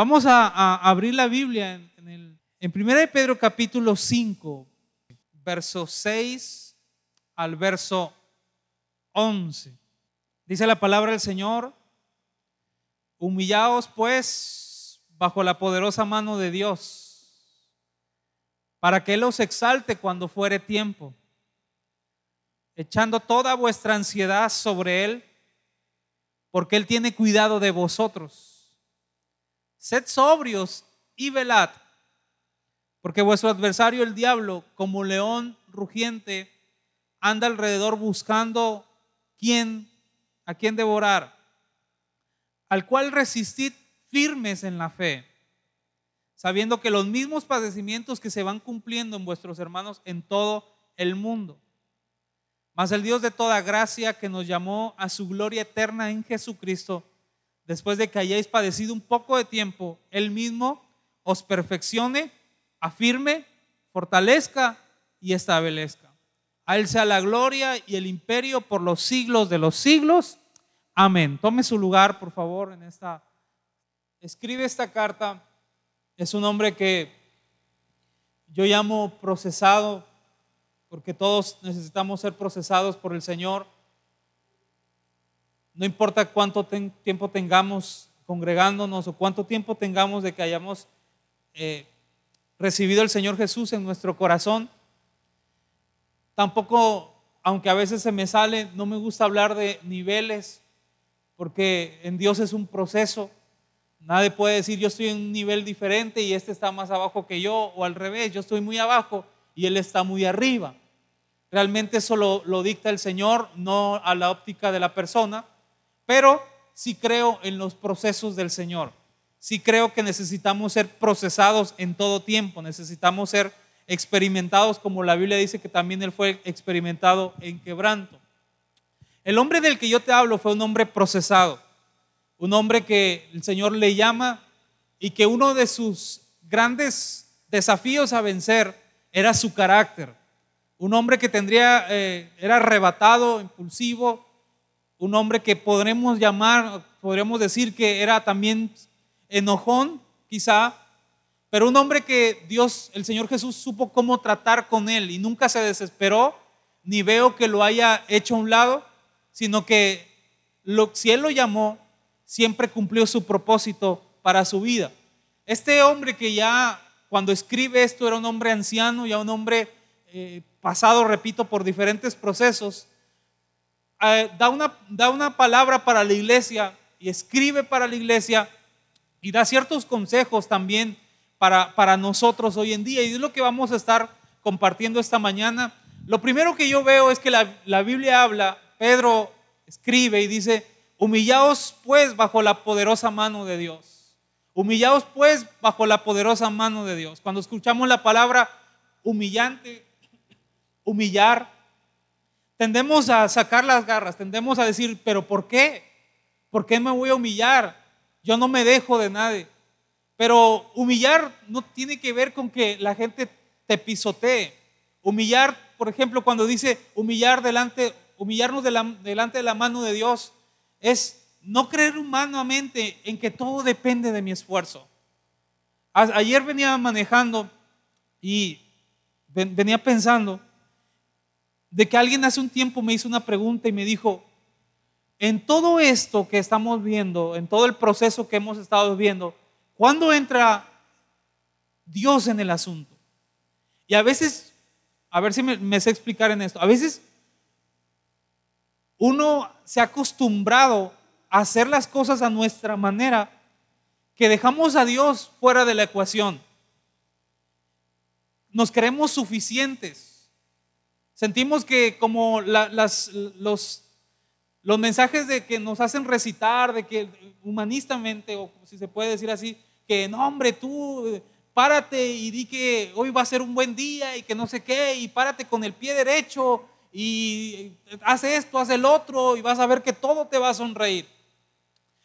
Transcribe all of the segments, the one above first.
Vamos a, abrir la Biblia en, el, en 1 de Pedro capítulo 5, verso 6 al verso 11. Dice la palabra del Señor, humillaos pues bajo la poderosa mano de Dios, para que Él os exalte cuando fuere tiempo, echando toda vuestra ansiedad sobre Él, porque Él tiene cuidado de vosotros. Sed sobrios y velad, porque vuestro adversario el diablo, como león rugiente, anda alrededor buscando quién a quien devorar, al cual resistid firmes en la fe, sabiendo que los mismos padecimientos que se van cumpliendo en vuestros hermanos en todo el mundo. Mas el Dios de toda gracia que nos llamó a su gloria eterna en Jesucristo, después de que hayáis padecido un poco de tiempo, Él mismo os perfeccione, afirme, fortalezca y establezca. A Él sea la gloria y el imperio por los siglos de los siglos. Amén. Tome su lugar, por favor, en esta. Escribe esta carta. Es un hombre que yo llamo procesado, porque todos necesitamos ser procesados por el Señor. No importa cuánto tiempo tengamos congregándonos o cuánto tiempo tengamos de que hayamos eh, recibido el Señor Jesús en nuestro corazón. Tampoco, aunque a veces se me sale, no me gusta hablar de niveles porque en Dios es un proceso. Nadie puede decir yo estoy en un nivel diferente y este está más abajo que yo o al revés, yo estoy muy abajo y él está muy arriba. Realmente eso lo, dicta el Señor, no a la óptica de la persona, pero sí creo en los procesos del Señor. Sí creo que necesitamos ser procesados en todo tiempo, necesitamos ser experimentados como la Biblia dice que también él fue experimentado en quebranto. El hombre del que yo te hablo fue un hombre procesado, un hombre que el Señor le llama y que uno de sus grandes desafíos a vencer era su carácter. Un hombre que tendría, eh, era arrebatado, impulsivo, un hombre que podremos llamar, podríamos decir que era también enojón, quizá, pero un hombre que Dios, el Señor Jesús, supo cómo tratar con él y nunca se desesperó, ni veo que lo haya hecho a un lado, sino que si Él lo llamó, siempre cumplió su propósito para su vida. Este hombre que ya cuando escribe esto era un hombre anciano, ya un hombre eh, pasado, repito, por diferentes procesos, eh, da, una, da una palabra para la iglesia y escribe para la iglesia y da ciertos consejos también para, para nosotros hoy en día. Y es lo que vamos a estar compartiendo esta mañana. Lo primero que yo veo es que la, la Biblia habla Pedro escribe y dice, humillaos pues bajo la poderosa mano de Dios. Humillaos pues bajo la poderosa mano de Dios. Cuando escuchamos la palabra humillante, humillar, tendemos a sacar las garras, tendemos a decir, pero ¿por qué? ¿Por qué me voy a humillar? Yo no me dejo de nadie. Pero humillar no tiene que ver con que la gente te pisotee. Humillar, por ejemplo, cuando dice humillar delante humillarnos delante de la mano de Dios es no creer humanamente en que todo depende de mi esfuerzo. Ayer venía manejando y venía pensando de que alguien hace un tiempo me hizo una pregunta y me dijo, en todo esto que estamos viendo, en todo el proceso que hemos estado viendo, ¿cuándo entra Dios en el asunto? Y a veces, a ver si me, sé explicar en esto, a veces uno se ha acostumbrado a hacer las cosas a nuestra manera que dejamos a Dios fuera de la ecuación. Nos creemos suficientes. Sentimos que como los, los mensajes de que nos hacen recitar, de que humanistamente, o si se puede decir así, que no, hombre, tú párate y di que hoy va a ser un buen día y que no sé qué, y párate con el pie derecho y hace esto, hace el otro y vas a ver que todo te va a sonreír.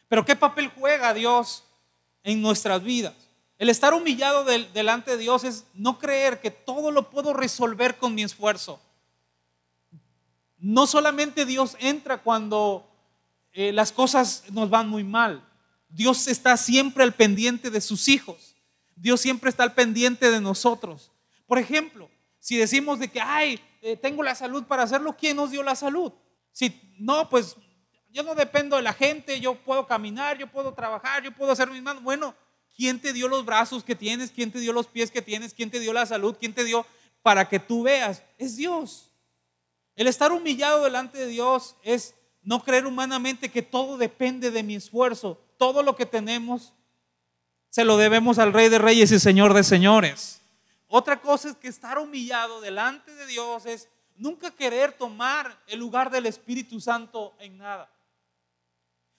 Pero ¿qué papel juega Dios en nuestras vidas? El estar humillado delante de Dios es no creer que todo lo puedo resolver con mi esfuerzo. No solamente Dios entra cuando eh, las cosas nos van muy mal. Dios está siempre al pendiente de sus hijos. Dios siempre está al pendiente de nosotros. Por ejemplo, si decimos de que, ay, eh, tengo la salud para hacerlo, ¿quién nos dio la salud? Si no, pues yo no dependo de la gente, yo puedo caminar, yo puedo trabajar, yo puedo hacer mis manos. Bueno, ¿quién te dio los brazos que tienes? ¿Quién te dio los pies que tienes? ¿Quién te dio la salud? ¿Quién te dio para que tú veas? Es Dios. El estar humillado delante de Dios es no creer humanamente que todo depende de mi esfuerzo. Todo lo que tenemos se lo debemos al Rey de Reyes y Señor de Señores. Otra cosa es que estar humillado delante de Dios es nunca querer tomar el lugar del Espíritu Santo en nada.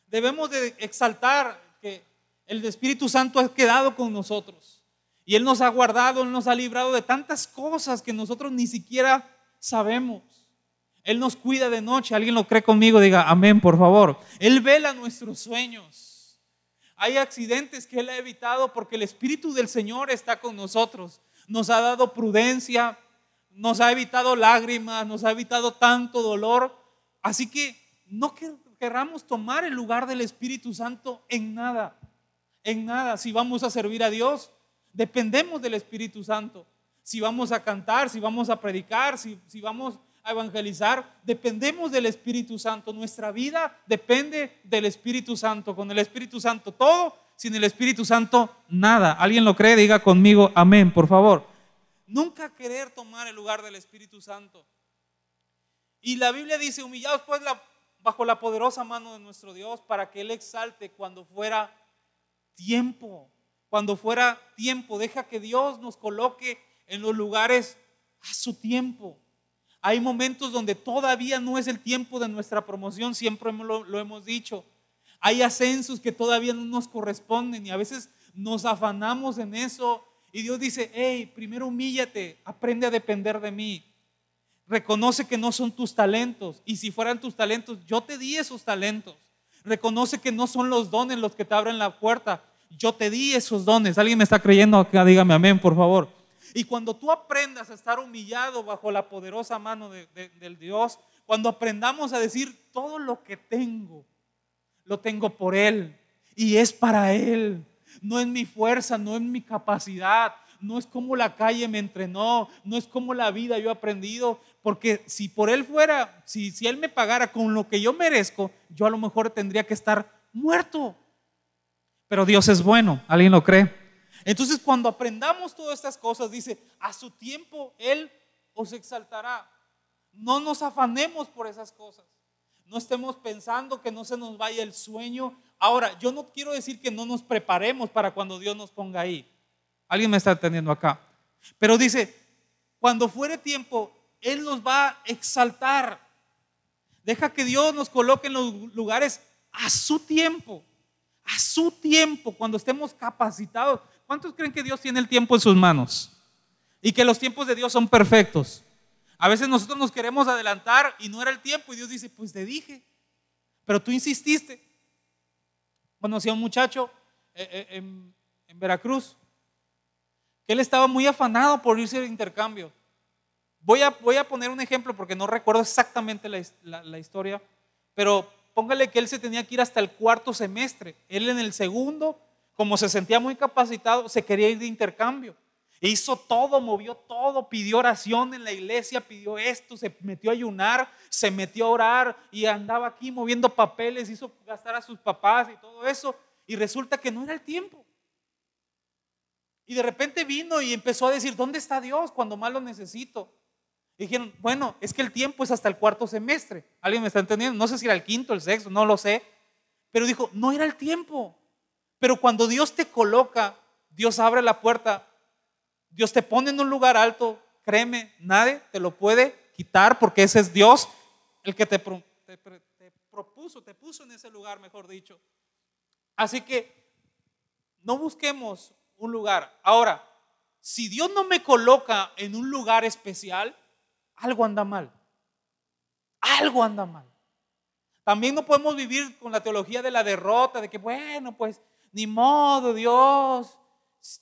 Debemos de exaltar que el Espíritu Santo ha quedado con nosotros y Él nos ha guardado, Él nos ha librado de tantas cosas que nosotros ni siquiera sabemos. Él nos cuida de noche. ¿Alguien lo cree conmigo? Diga amén, por favor. Él vela nuestros sueños. Hay accidentes que Él ha evitado porque el Espíritu del Señor está con nosotros. Nos ha dado prudencia, nos ha evitado lágrimas, nos ha evitado tanto dolor. Así que no querramos tomar el lugar del Espíritu Santo en nada. En nada. Si vamos a servir a Dios, dependemos del Espíritu Santo. Si vamos a cantar, si vamos a predicar, si, si vamos evangelizar, dependemos del Espíritu Santo. Nuestra vida depende del Espíritu Santo. Con el Espíritu Santo todo, sin el Espíritu Santo nada. ¿Alguien lo cree? Diga conmigo, amén, por favor. Nunca querer tomar el lugar del Espíritu Santo. Y la Biblia dice, humillados pues bajo la poderosa mano de nuestro Dios para que Él exalte cuando fuera tiempo. Cuando fuera tiempo, deja que Dios nos coloque en los lugares a su tiempo. Hay momentos donde todavía no es el tiempo de nuestra promoción, siempre lo, lo hemos dicho. Hay ascensos que todavía no nos corresponden y a veces nos afanamos en eso. Y Dios dice, hey, primero humíllate, aprende a depender de mí. Reconoce que no son tus talentos. Y si fueran tus talentos, yo te di esos talentos. Reconoce que no son los dones los que te abren la puerta. Yo te di esos dones. ¿Alguien me está creyendo acá? Dígame amén, por favor. Y cuando tú aprendas a estar humillado bajo la poderosa mano de, del Dios, cuando aprendamos a decir, todo lo que tengo, lo tengo por Él y es para Él. No es mi fuerza, no es mi capacidad, no es como la calle me entrenó, no es como la vida yo he aprendido, porque si por Él fuera, si, si Él me pagara con lo que yo merezco, yo a lo mejor tendría que estar muerto. Pero Dios es bueno, ¿alguien lo cree? Entonces cuando aprendamos todas estas cosas, dice, a su tiempo Él os exaltará. No nos afanemos por esas cosas. No estemos pensando que no se nos vaya el sueño. Ahora, yo no quiero decir que no nos preparemos para cuando Dios nos ponga ahí. Alguien me está entendiendo acá. Pero dice, cuando fuere tiempo, Él nos va a exaltar. Deja que Dios nos coloque en los lugares a su tiempo. A su tiempo, cuando estemos capacitados. ¿Cuántos creen que Dios tiene el tiempo en sus manos? Y que los tiempos de Dios son perfectos. A veces nosotros nos queremos adelantar y no era el tiempo y Dios dice, pues te dije, pero tú insististe. Conocí a un muchacho eh, eh, en, Veracruz que él estaba muy afanado por irse de intercambio. Voy a, voy a poner un ejemplo porque no recuerdo exactamente la, la historia, pero póngale que él se tenía que ir hasta el cuarto semestre. Él en el segundo como se sentía muy capacitado, se quería ir de intercambio. Hizo todo, movió todo, pidió oración en la iglesia, pidió esto, se metió a ayunar, se metió a orar y andaba aquí moviendo papeles, hizo gastar a sus papás y todo eso. Y resulta que no era el tiempo. Y de repente vino y empezó a decir, ¿dónde está Dios cuando más lo necesito? Y dijeron, bueno, es que el tiempo es hasta el cuarto semestre. ¿Alguien me está entendiendo? No sé si era el quinto, el sexto, no lo sé. Pero dijo, no era el tiempo. Pero cuando Dios te coloca, Dios abre la puerta, Dios te pone en un lugar alto, créeme, nadie te lo puede quitar porque ese es Dios el que te, propuso, te puso en ese lugar, mejor dicho. Así que no busquemos un lugar. Ahora, si Dios no me coloca en un lugar especial, algo anda mal. Algo anda mal. También no podemos vivir con la teología de la derrota, de que, bueno, pues ni modo, Dios,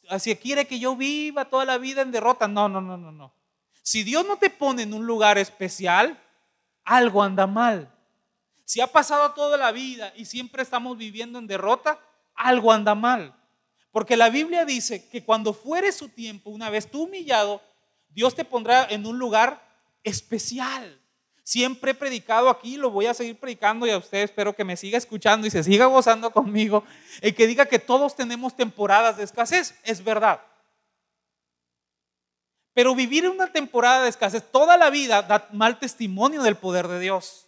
así quiere que yo viva toda la vida en derrota. No, no, no, no, no. Si Dios no te pone en un lugar especial, algo anda mal. Si ha pasado toda la vida y siempre estamos viviendo en derrota, algo anda mal. Porque la Biblia dice que cuando fuere su tiempo, una vez tú humillado, Dios te pondrá en un lugar especial. Siempre he predicado aquí, lo voy a seguir predicando y a usted espero que me siga escuchando y se siga gozando conmigo. El que diga que todos tenemos temporadas de escasez, es verdad. Pero vivir una temporada de escasez toda la vida da mal testimonio del poder de Dios.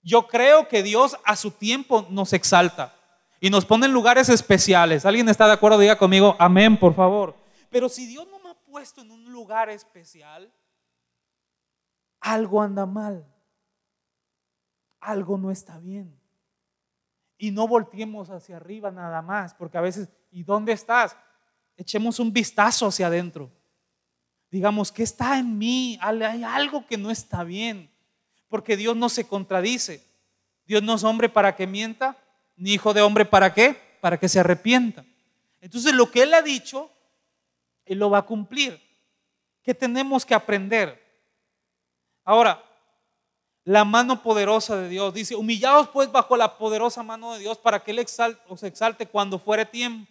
Yo creo que Dios a su tiempo nos exalta y nos pone en lugares especiales. ¿Alguien está de acuerdo? Diga conmigo, amén, por favor. Pero si Dios no me ha puesto en un lugar especial, algo anda mal. Algo no está bien. Y no volteemos hacia arriba nada más, porque a veces, ¿y dónde estás? Echemos un vistazo hacia adentro digamos, que está en mí? Hay algo que no está bien, porque Dios no se contradice. Dios no es hombre para que mienta, ni hijo de hombre para qué, para que se arrepienta. Entonces lo que Él ha dicho, Él lo va a cumplir. ¿Qué tenemos que aprender? Ahora, la mano poderosa de Dios dice, humillados pues bajo la poderosa mano de Dios para que Él os exalte cuando fuere tiempo.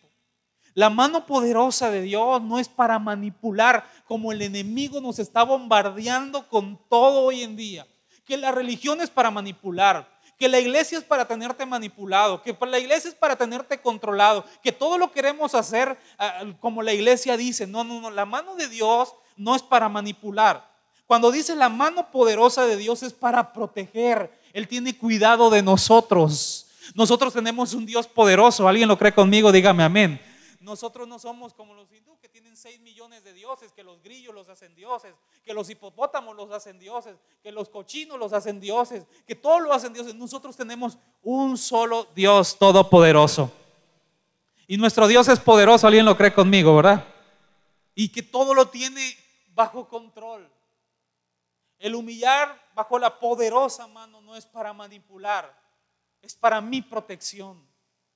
La mano poderosa de Dios no es para manipular como el enemigo nos está bombardeando con todo hoy en día. Que la religión es para manipular, que la iglesia es para tenerte manipulado, que la iglesia es para tenerte controlado, que todo lo queremos hacer ah, como la iglesia dice. No, no, no, la mano de Dios no es para manipular. Cuando dice la mano poderosa de Dios es para proteger. Él tiene cuidado de nosotros. Nosotros tenemos un Dios poderoso. ¿Alguien lo cree conmigo? Dígame amén. Nosotros no somos como los hindú que tienen 6 millones de dioses, que los grillos los hacen dioses, que los hipopótamos los hacen dioses, que los cochinos los hacen dioses, que todos lo hacen dioses. Nosotros tenemos un solo Dios todopoderoso. Y nuestro Dios es poderoso, alguien lo cree conmigo, ¿verdad? Y que todo lo tiene bajo control. El humillar bajo la poderosa mano no es para manipular, es para mi protección.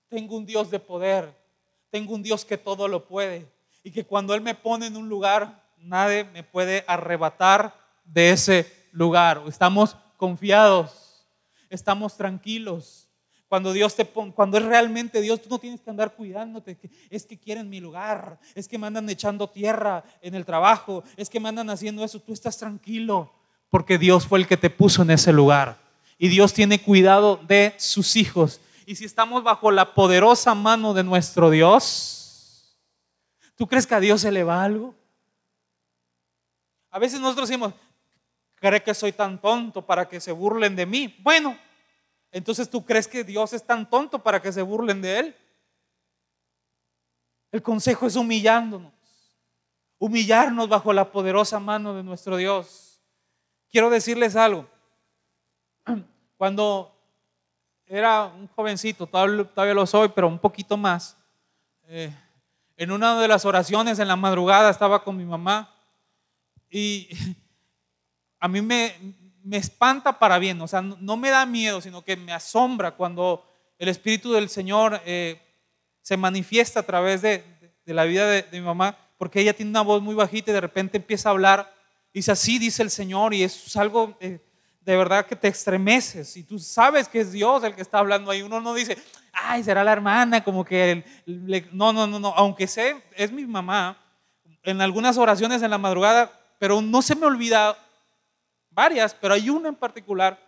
Tengo un Dios de poder tengo un Dios que todo lo puede y que cuando Él me pone en un lugar, nadie me puede arrebatar de ese lugar. Estamos confiados, estamos tranquilos. Cuando Dios te pone, cuando es realmente Dios, tú no tienes que andar cuidándote. Es que quieren mi lugar, es que me andan echando tierra en el trabajo, es que me andan haciendo eso. Tú estás tranquilo porque Dios fue el que te puso en ese lugar. Y Dios tiene cuidado de sus hijos y si estamos bajo la poderosa mano de nuestro Dios, ¿tú crees que a Dios se le va algo? A veces nosotros decimos, ¿cree que soy tan tonto para que se burlen de mí? Bueno, entonces tú crees que Dios es tan tonto para que se burlen de Él. El consejo es humillándonos, humillarnos bajo la poderosa mano de nuestro Dios. Quiero decirles algo. Cuando era un jovencito, todavía, lo soy, pero un poquito más. Eh, en una de las oraciones en la madrugada estaba con mi mamá y a mí me, me espanta para bien, o sea, no, me da miedo, sino que me asombra cuando el Espíritu del Señor eh, se manifiesta a través de, la vida de, mi mamá, porque ella tiene una voz muy bajita y de repente empieza a hablar. Dice, así dice el Señor, y es algo eh, de verdad que te estremeces y tú sabes que es Dios el que está hablando ahí. Uno no dice, ay, será la hermana, como que... no, no, no, no. Aunque sé, es mi mamá, en algunas oraciones en la madrugada, pero no se me olvida varias, pero hay una en particular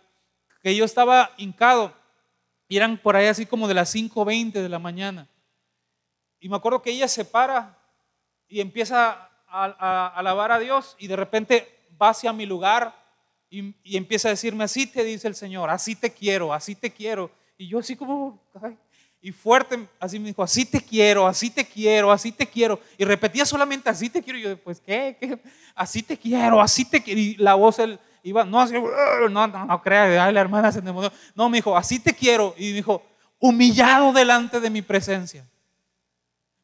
que yo estaba hincado y eran por ahí así como de las 5.20 de la mañana. Y me acuerdo que ella se para y empieza a, a alabar a Dios y de repente va hacia mi lugar y, empieza a decirme, así te dice el Señor, así te quiero, así te quiero. Y yo así como, y fuerte, así me dijo, así te quiero, así te quiero, así te quiero. Y repetía solamente, así te quiero. Y yo, pues, ¿qué? ¿Qué? Así te quiero, así te quiero. Y la voz él iba, no, así, no, no, no crea, ay, la hermana se demonió. No, me dijo, así te quiero. Y me dijo, humillado delante de mi presencia.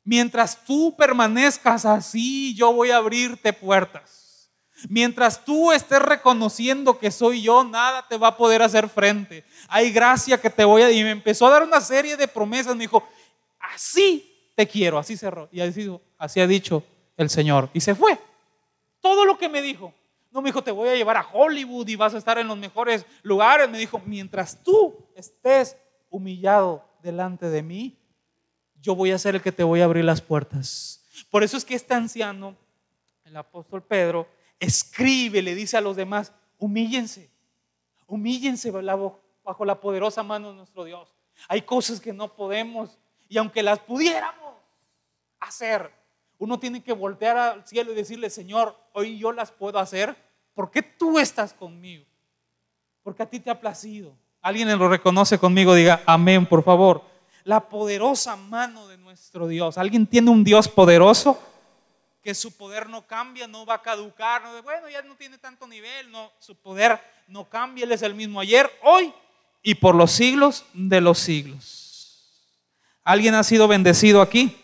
Mientras tú permanezcas así, yo voy a abrirte puertas. Mientras tú estés reconociendo que soy yo, nada te va a poder hacer frente. Hay gracia que te voy a... Y me empezó a dar una serie de promesas. Me dijo, así te quiero. Así cerró. Y así, así ha dicho el Señor. Y se fue. Todo lo que me dijo. No me dijo, te voy a llevar a Hollywood y vas a estar en los mejores lugares. Me dijo, mientras tú estés humillado delante de mí, yo voy a ser el que te voy a abrir las puertas. Por eso es que este anciano, el apóstol Pedro, escribe, le dice a los demás, humíllense, humíllense bajo la poderosa mano de nuestro Dios. Hay cosas que no podemos y aunque las pudiéramos hacer, uno tiene que voltear al cielo y decirle, Señor, hoy yo las puedo hacer porque tú estás conmigo, porque a ti te ha placido. Alguien lo reconoce conmigo, diga amén, por favor. La poderosa mano de nuestro Dios. ¿Alguien tiene un Dios poderoso? Que su poder no cambia, no va a caducar. No, bueno, ya no tiene tanto nivel. No, su poder no cambia. Él es el mismo ayer, hoy y por los siglos de los siglos. ¿Alguien ha sido bendecido aquí?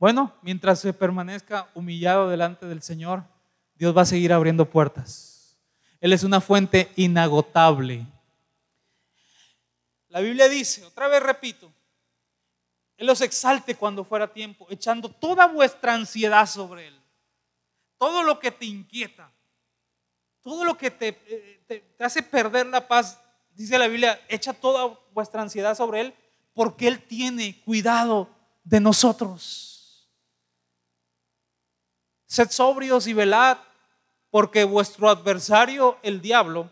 Bueno, mientras se permanezca humillado delante del Señor, Dios va a seguir abriendo puertas. Él es una fuente inagotable la Biblia dice, otra vez repito, Él los exalte cuando fuera tiempo, echando toda vuestra ansiedad sobre Él. Todo lo que te inquieta, todo lo que te, te, hace perder la paz, dice la Biblia, echa toda vuestra ansiedad sobre Él porque Él tiene cuidado de nosotros. Sed sobrios y velad, porque vuestro adversario, el diablo,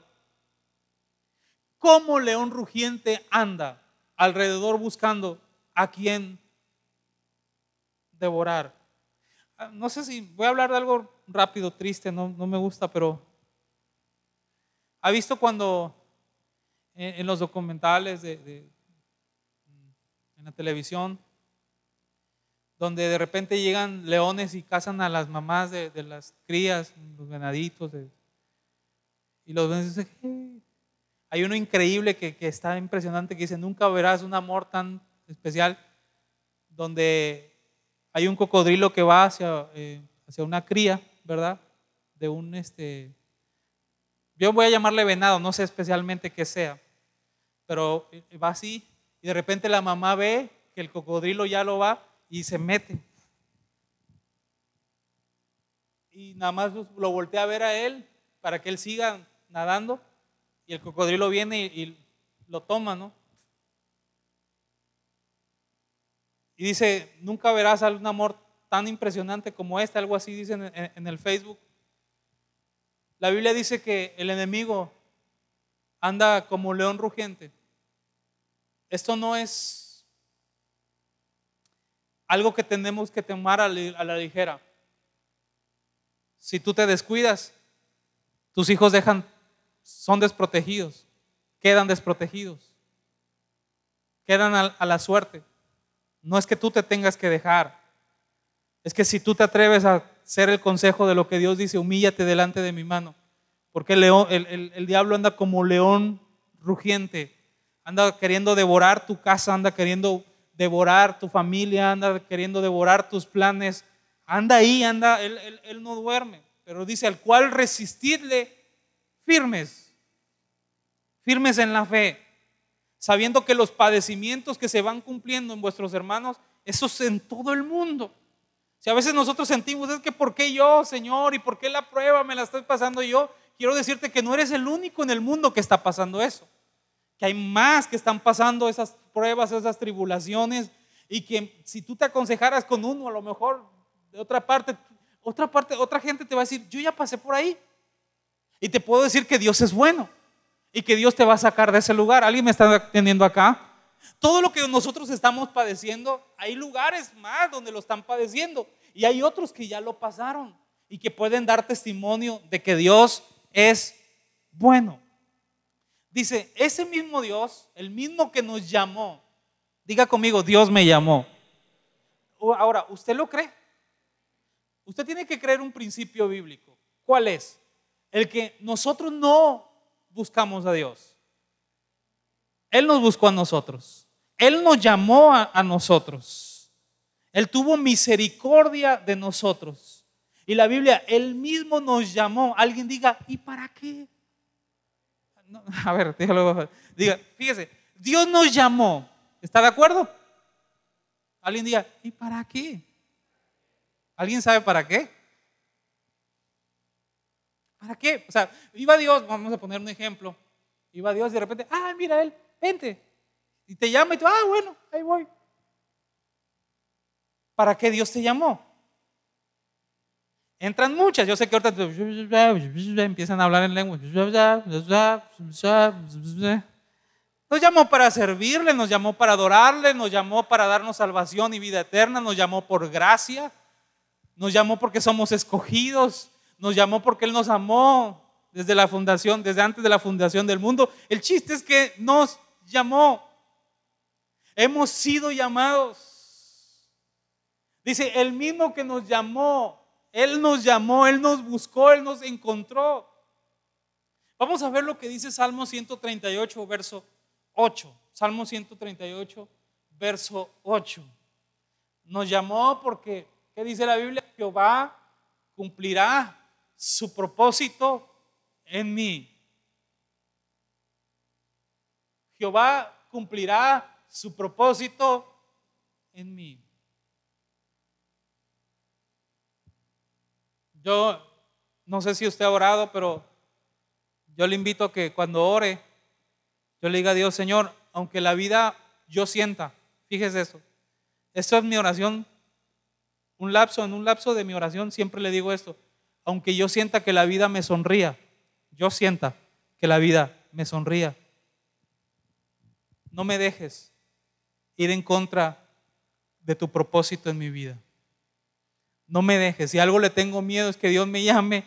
como león rugiente anda alrededor buscando a quien devorar. Ah, no sé si voy a hablar de algo rápido, triste, no, me gusta, pero ¿ha visto cuando en, los documentales de, en la televisión, donde de repente llegan leones y cazan a las mamás de, las crías, los venaditos, y los ven y dicen, hay uno increíble que, está impresionante que dice, nunca verás un amor tan especial donde hay un cocodrilo que va hacia, eh, hacia una cría, ¿verdad? De un, este, yo voy a llamarle venado, no sé especialmente qué sea, pero eh, va así y de repente la mamá ve que el cocodrilo ya lo va y se mete. Y nada más lo voltea a ver a él para que él siga nadando y el cocodrilo viene y, lo toma, ¿no? Y dice, nunca verás un amor tan impresionante como este, algo así dice en, el Facebook. La Biblia dice que el enemigo anda como león rugiente. Esto no es algo que tenemos que tomar a la ligera. Si tú te descuidas, tus hijos dejan son desprotegidos, quedan desprotegidos, quedan a, la suerte. No es que tú te tengas que dejar, es que si tú te atreves a ser el consejo de lo que Dios dice, humíllate delante de mi mano, porque el, león, el diablo anda como león rugiente, anda queriendo devorar tu casa, anda queriendo devorar tu familia, anda queriendo devorar tus planes, anda ahí, anda, él, él, no duerme, pero dice, al cual resistirle firmes, firmes en la fe, sabiendo que los padecimientos que se van cumpliendo en vuestros hermanos, esos en todo el mundo. Si a veces nosotros sentimos, es que ¿por qué yo, Señor? ¿Y por qué la prueba me la estoy pasando yo? Quiero decirte que no eres el único en el mundo que está pasando eso. Que hay más que están pasando esas pruebas, esas tribulaciones. Y que si tú te aconsejaras con uno, a lo mejor de otra parte, otra parte, otra gente te va a decir, yo ya pasé por ahí. Y te puedo decir que Dios es bueno y que Dios te va a sacar de ese lugar. ¿Alguien me está teniendo acá? Todo lo que nosotros estamos padeciendo, hay lugares más donde lo están padeciendo y hay otros que ya lo pasaron y que pueden dar testimonio de que Dios es bueno. Dice, ese mismo Dios, el mismo que nos llamó, diga conmigo, Dios me llamó. Ahora, ¿usted lo cree? Usted tiene que creer un principio bíblico. ¿Cuál es? El que nosotros no buscamos a Dios. Él nos buscó a nosotros. Él nos llamó a, nosotros. Él tuvo misericordia de nosotros. Y la Biblia, Él mismo nos llamó. Alguien diga, ¿y para qué? a ver, dígalo. Diga, fíjese, Dios nos llamó. ¿Está de acuerdo? Alguien diga, ¿y para qué? ¿Alguien sabe para qué? ¿Para qué? O sea, iba Dios, vamos a poner un ejemplo. Iba Dios y de repente, ah, mira él, vente. Y te llama y tú, ah, bueno, ahí voy. ¿Para qué Dios te llamó? Entran muchas, yo sé que ahorita empiezan a hablar en lengua. Nos llamó para servirle, nos llamó para adorarle, nos llamó para darnos salvación y vida eterna, nos llamó por gracia, nos llamó porque somos escogidos, nos llamó porque Él nos amó desde la fundación, desde antes de la fundación del mundo. El chiste es que nos llamó. Hemos sido llamados. Dice, el mismo que nos llamó, Él nos llamó, Él nos buscó, Él nos encontró. Vamos a ver lo que dice Salmo 138, verso 8. Salmo 138, verso 8. Nos llamó porque, ¿qué dice la Biblia? Jehová cumplirá su propósito en mí. Jehová cumplirá su propósito en mí. Yo no sé si usted ha orado, pero yo le invito a que cuando ore, yo le diga a Dios, Señor, aunque la vida yo sienta, fíjese eso, esto es mi oración, un lapso, en un lapso de mi oración siempre le digo esto, aunque yo sienta que la vida me sonría, yo sienta que la vida me sonría. No me dejes ir en contra de tu propósito en mi vida. No me dejes. Si algo le tengo miedo es que Dios me llame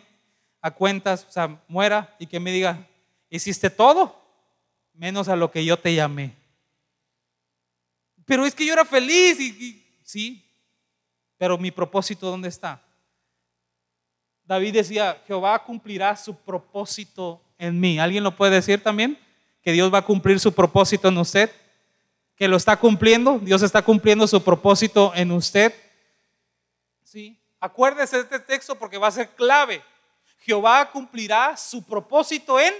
a cuentas, o sea, muera y que me diga, hiciste todo, menos a lo que yo te llamé. Pero es que yo era feliz y, sí, pero mi propósito, ¿dónde está? David decía, Jehová cumplirá su propósito en mí. ¿Alguien lo puede decir también? Que Dios va a cumplir su propósito en usted. Que lo está cumpliendo. Dios está cumpliendo su propósito en usted. Sí. Acuérdese de este texto porque va a ser clave. Jehová cumplirá su propósito en.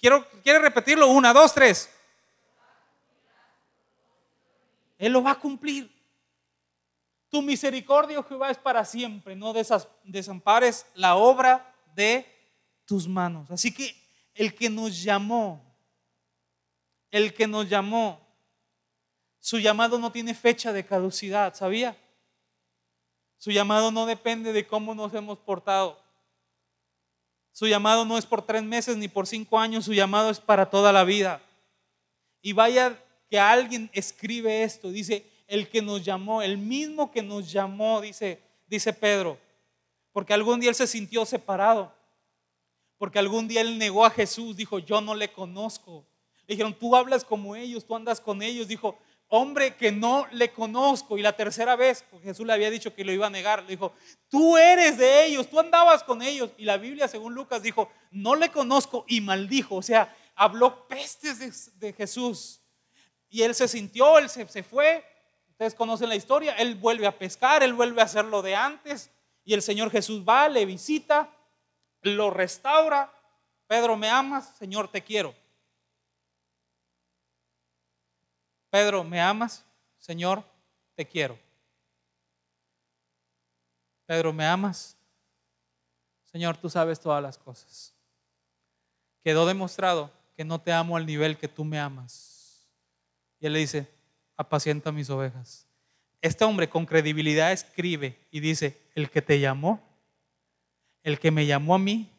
Quiero, ¿Quiere repetirlo? Una, dos, tres. Él lo va a cumplir. Tu misericordia, Jehová, es para siempre. No desampares la obra de tus manos. Así que el que nos llamó, el que nos llamó, su llamado no tiene fecha de caducidad, ¿sabía? Su llamado no depende de cómo nos hemos portado. Su llamado no es por tres meses ni por cinco años, su llamado es para toda la vida. Y vaya que alguien escribe esto, dice, el que nos llamó, el mismo que nos llamó, dice, dice Pedro, porque algún día él se sintió separado, porque algún día él negó a Jesús, dijo, yo no le conozco. Le dijeron, tú hablas como ellos, tú andas con ellos, dijo, hombre que no le conozco. Y la tercera vez, porque Jesús le había dicho que lo iba a negar, le dijo, tú eres de ellos, tú andabas con ellos. Y la Biblia, según Lucas, dijo, no le conozco y maldijo, o sea, habló pestes de, de Jesús. Y él se sintió, él se, se fue, Ustedes conocen la historia, él vuelve a pescar, él vuelve a hacer lo de antes y el Señor Jesús va, le visita, lo restaura. Pedro, ¿me amas? Señor, te quiero. Pedro, ¿me amas? Señor, te quiero. Pedro, ¿me amas? Señor, tú sabes todas las cosas. Quedó demostrado que no te amo al nivel que tú me amas. Y él le dice, apacienta mis ovejas. Este hombre con credibilidad escribe y dice, el que te llamó, el que me llamó a mí,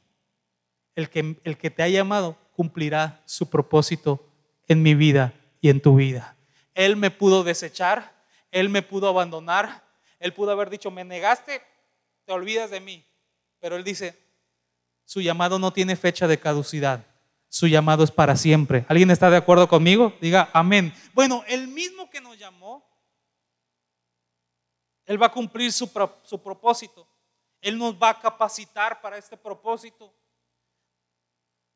el que, el que te ha llamado, cumplirá su propósito en mi vida y en tu vida. Él me pudo desechar, él me pudo abandonar, él pudo haber dicho, me negaste, te olvidas de mí. Pero él dice, su llamado no tiene fecha de caducidad su llamado es para siempre. ¿Alguien está de acuerdo conmigo? Diga amén. Bueno, el mismo que nos llamó, Él va a cumplir su, su propósito. Él nos va a capacitar para este propósito.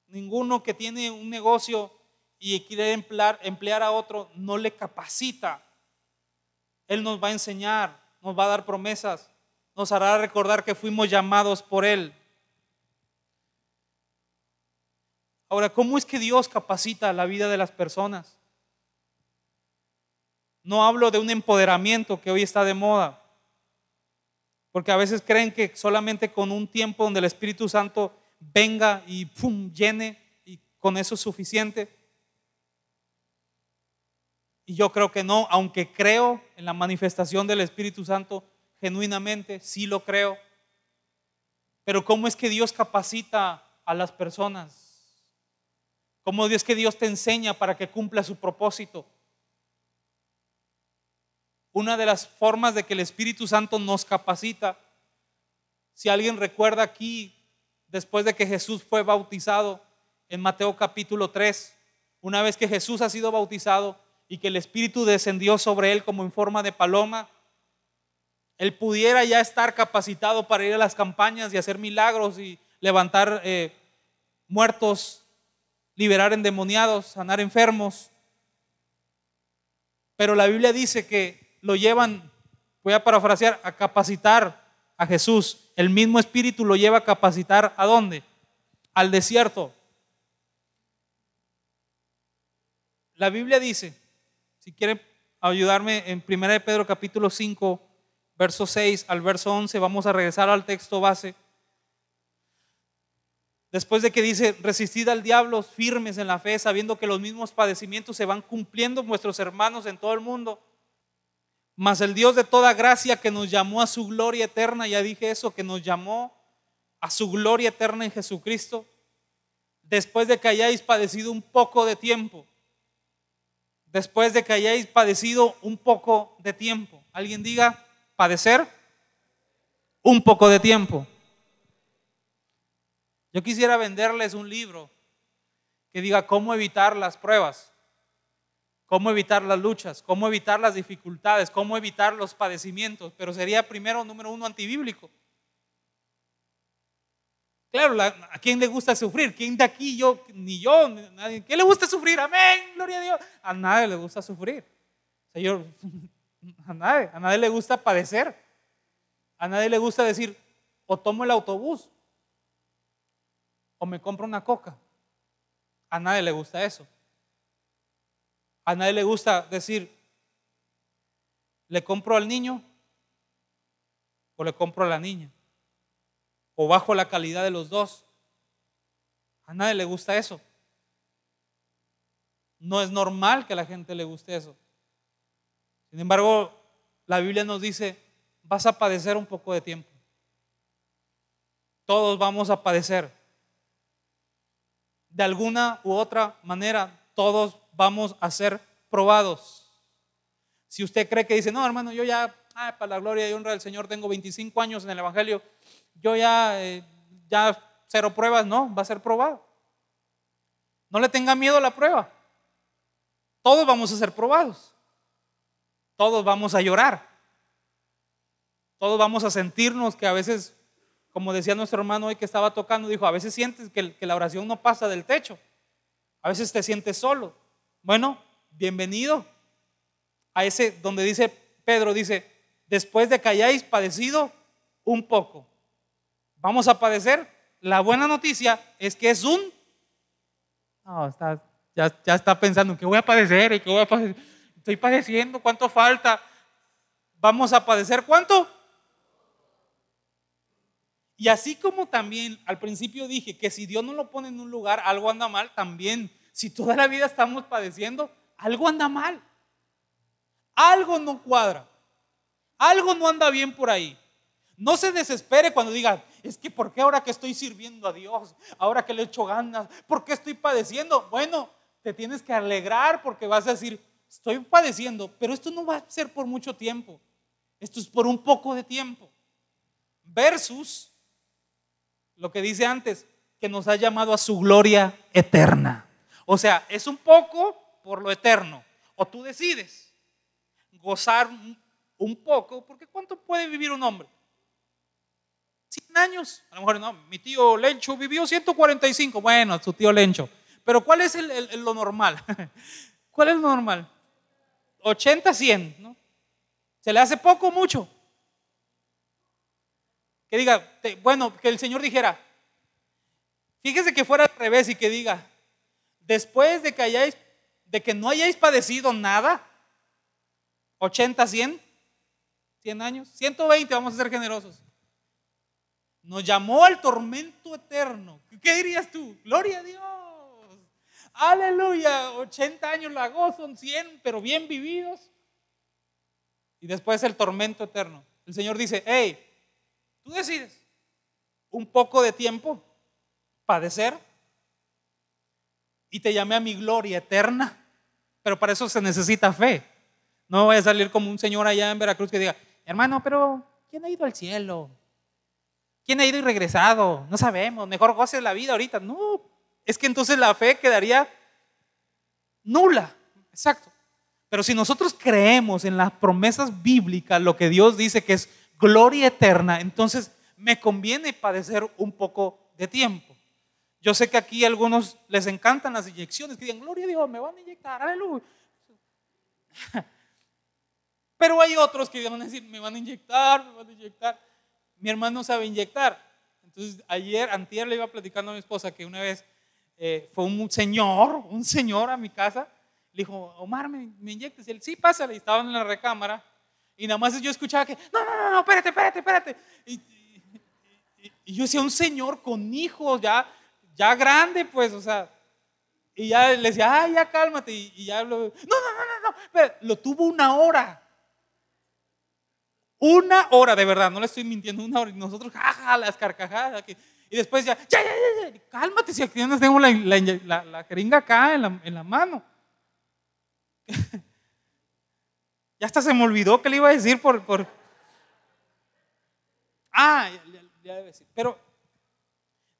Ninguno que tiene un negocio y quiere emplear, emplear a otro no le capacita. Él nos va a enseñar, nos va a dar promesas, nos hará recordar que fuimos llamados por Él. Ahora, ¿cómo es que Dios capacita la vida de las personas? No hablo de un empoderamiento que hoy está de moda, porque a veces creen que solamente con un tiempo donde el Espíritu Santo venga y pum, llene y con eso es suficiente. Y yo creo que no, aunque creo en la manifestación del Espíritu Santo genuinamente, sí lo creo. Pero ¿cómo es que Dios capacita a las personas? ¿Cómo es que Dios te enseña para que cumpla su propósito? Una de las formas de que el Espíritu Santo nos capacita, si alguien recuerda aquí, después de que Jesús fue bautizado en Mateo capítulo 3, una vez que Jesús ha sido bautizado y que el Espíritu descendió sobre él como en forma de paloma, él pudiera ya estar capacitado para ir a las campañas y hacer milagros y levantar eh, muertos, liberar endemoniados, sanar enfermos. Pero la Biblia dice que lo llevan, voy a parafrasear, a capacitar a Jesús. El mismo Espíritu lo lleva a capacitar a dónde? Al desierto. La Biblia dice, si quieren ayudarme en 1 de Pedro capítulo 5, verso 6 al verso 11, vamos a regresar al texto base. Después de que dice, resistid al diablo firmes en la fe, sabiendo que los mismos padecimientos se van cumpliendo nuestros hermanos en todo el mundo. Mas el Dios de toda gracia que nos llamó a su gloria eterna, ya dije eso, que nos llamó a su gloria eterna en Jesucristo, después de que hayáis padecido un poco de tiempo, después de que hayáis padecido un poco de tiempo. Alguien diga, padecer un poco de tiempo. Yo quisiera venderles un libro que diga cómo evitar las pruebas, cómo evitar las luchas, cómo evitar las dificultades, cómo evitar los padecimientos, pero sería primero, número uno, antibíblico. Claro, ¿a quién le gusta sufrir? ¿Quién de aquí, yo, ni yo, nadie? ¿Quién le gusta sufrir? Amén, gloria a Dios. A nadie le gusta sufrir. Señor, a nadie, a nadie le gusta padecer. A nadie le gusta decir, o tomo el autobús, o me compro una coca. A nadie le gusta eso. A nadie le gusta decir, le compro al niño o le compro a la niña o bajo la calidad de los dos. A nadie le gusta eso. No es normal que a la gente le guste eso. Sin embargo, la Biblia nos dice, vas a padecer un poco de tiempo. Todos vamos a padecer. De alguna u otra manera, todos vamos a ser probados. Si usted cree que dice, no, hermano, yo ya, para la gloria y honra del Señor, tengo 25 años en el Evangelio, yo ya, eh, ya cero pruebas, no, va a ser probado. No le tenga miedo a la prueba. Todos vamos a ser probados. Todos vamos a llorar. Todos vamos a sentirnos que a veces, como decía nuestro hermano hoy que estaba tocando, dijo, a veces sientes que, que la oración no pasa del techo. A veces te sientes solo. Bueno, bienvenido a ese donde dice Pedro, dice, después de que hayáis padecido un poco, vamos a padecer. La buena noticia es que es un... No, está, ya, está pensando, ¿qué voy a padecer? ¿Qué voy a padecer? Estoy padeciendo, ¿cuánto falta? Vamos a padecer, ¿cuánto? Y así como también al principio dije que si Dios no lo pone en un lugar, algo anda mal, también si toda la vida estamos padeciendo, algo anda mal. Algo no cuadra. Algo no anda bien por ahí. No se desespere cuando diga, es que ¿por qué ahora que estoy sirviendo a Dios? Ahora que le echo ganas, ¿por qué estoy padeciendo? Bueno, te tienes que alegrar porque vas a decir, estoy padeciendo, pero esto no va a ser por mucho tiempo. Esto es por un poco de tiempo. Versus lo que dice antes, que nos ha llamado a su gloria eterna. O sea, es un poco por lo eterno. O tú decides gozar un poco, porque ¿cuánto puede vivir un hombre? 100 años. A lo mejor no, mi tío Lencho vivió 145. Bueno, su tío Lencho. Pero ¿cuál es lo normal? ¿Cuál es lo normal? 80, 100. ¿no? ¿Se le hace poco o mucho? Que diga, bueno, que el Señor dijera, fíjese que fuera al revés y que diga, después de que hayáis, de que no hayáis padecido nada, 80, 100, 100 años, 120, vamos a ser generosos. Nos llamó al tormento eterno. ¿Qué dirías tú? Gloria a Dios. aleluya, 80 años la gozo, 100, pero bien vividos. Y después el tormento eterno. El Señor dice, hey, tú decides un poco de tiempo, padecer, y te llamé a mi gloria eterna, pero para eso se necesita fe. No voy a salir como un señor allá en Veracruz que diga, hermano, pero ¿quién ha ido al cielo? ¿Quién ha ido y regresado? No sabemos, mejor goce la vida ahorita. No, es que entonces la fe quedaría nula. Exacto. Pero si nosotros creemos en las promesas bíblicas, lo que Dios dice que es gloria eterna, entonces me conviene padecer un poco de tiempo. Yo sé que aquí a algunos les encantan las inyecciones, que digan, gloria a Dios, me van a inyectar, aleluya. Pero hay otros que van a decir, me van a inyectar, me van a inyectar. Mi hermano sabe inyectar. Entonces, ayer, antier le iba platicando a mi esposa que una vez eh, fue un señor, un señor a mi casa, le dijo, Omar, ¿me, me inyectas? Y él, sí, pásale. Y estaban en la recámara. Y nada más yo escuchaba que, no, no, no, no espérate, espérate, espérate. Y, yo decía, un señor con hijos ya, ya grande, pues, o sea, y ya le decía, ay, ya cálmate. Y, ya lo, no, no, no, no, no, pero lo tuvo una hora. Una hora, de verdad, no le estoy mintiendo, una hora. Y nosotros, jaja, las carcajadas. y después ya, ya, ya, ya, cálmate, si aquí tengo la, la, la, jeringa acá en la, en la mano. ya hasta se me olvidó que le iba a decir por... por... Ah, ya, debe decir. Pero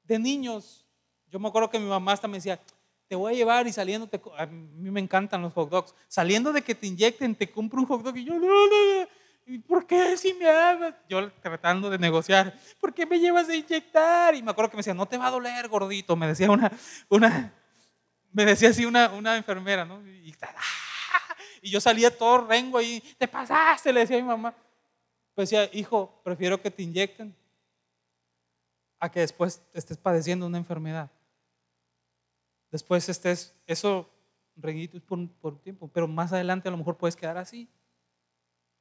de niños, yo me acuerdo que mi mamá hasta me decía, te voy a llevar y saliendo, te, a mí me encantan los hot dogs, saliendo de que te inyecten, te compro un hot dog y yo, no, no, no. ¿Y por qué si me amas? Yo tratando de negociar, ¿por qué me llevas a inyectar? Y me acuerdo que me decía, no te va a doler, gordito, me decía una, una me decía así una, una enfermera, ¿no? Y, y, yo salía todo rengo ahí, te pasaste, le decía a mi mamá. Pues decía, hijo, prefiero que te inyecten a que después estés padeciendo una enfermedad. Después estés, eso, reguito por, por tiempo, pero más adelante a lo mejor puedes quedar así.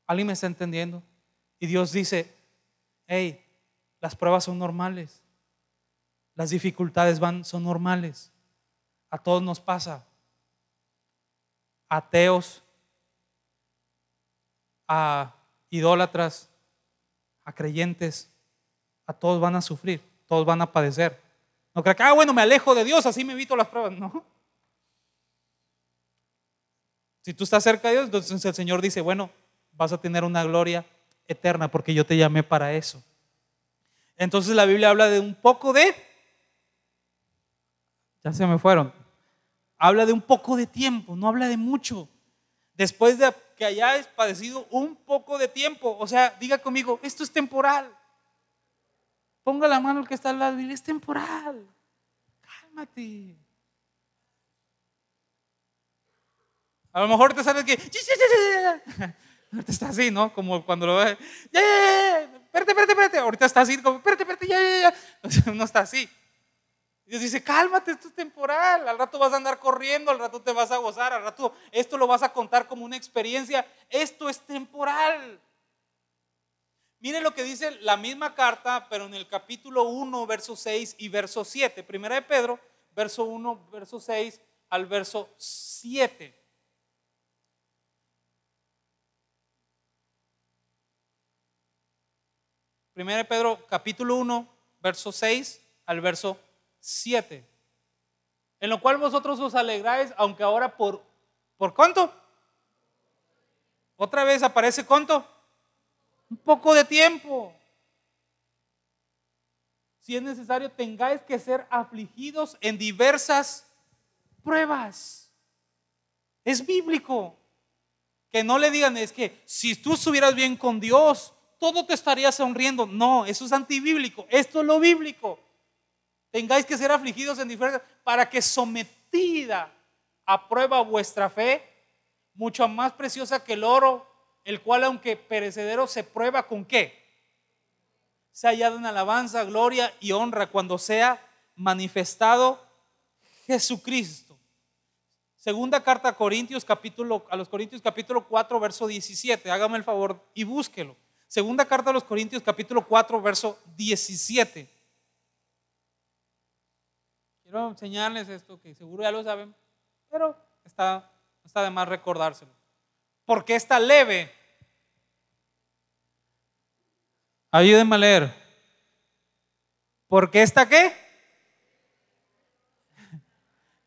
¿Alguien me está entendiendo? Y Dios dice, hey, las pruebas son normales, las dificultades van, son normales, a todos nos pasa, ateos, a idólatras, a creyentes, a todos van a sufrir, todos van a padecer. No crean que, ah, bueno, me alejo de Dios, así me evito las pruebas. No. Si tú estás cerca de Dios, entonces el Señor dice, bueno, vas a tener una gloria eterna porque yo te llamé para eso. Entonces la Biblia habla de un poco de... Ya se me fueron. Habla de un poco de tiempo, no habla de mucho. Después de que hayáis padecido un poco de tiempo, o sea, diga conmigo, esto es temporal. Ponga la mano el que está al lado y dile, es temporal. Cálmate. A lo mejor te sale que Ahorita está así, ¿no? Como cuando lo ve, ya, ya, ya, espérate, espérate, espérate. Ahorita está así, como, espérate, espérate, ya, ya, ya. Uno está así. Dios dice, cálmate, esto es temporal. Al rato vas a andar corriendo, al rato te vas a gozar, al rato esto lo vas a contar como una experiencia. Esto es temporal. Mire lo que dice la misma carta, pero en el capítulo 1, verso 6 y verso 7. Primera de Pedro, verso 1, verso 6 al verso 7. Primera de Pedro capítulo 1, verso 6 al verso 7. En lo cual vosotros os alegráis, aunque ahora por, ¿por cuánto? Otra vez aparece cuánto? Un poco de tiempo. Si es necesario, tengáis que ser afligidos en diversas pruebas. Es bíblico. Que no le digan, es que si tú estuvieras bien con Dios, todo te estaría sonriendo. No, eso es antibíblico. Esto es lo bíblico. Tengáis que ser afligidos en diferentes para que sometida a prueba vuestra fe, mucho más preciosa que el oro, el cual aunque perecedero se prueba con qué? Se ha hallado en alabanza, gloria y honra cuando sea manifestado Jesucristo. Segunda carta a Corintios capítulo a los Corintios capítulo 4 verso 17. Hágame el favor y búsquelo. Segunda carta a los Corintios, capítulo 4, verso 17. Quiero enseñarles esto, que seguro ya lo saben, pero está, está de más recordárselo. Porque está leve. Ayúdenme a leer. ¿Por qué está qué?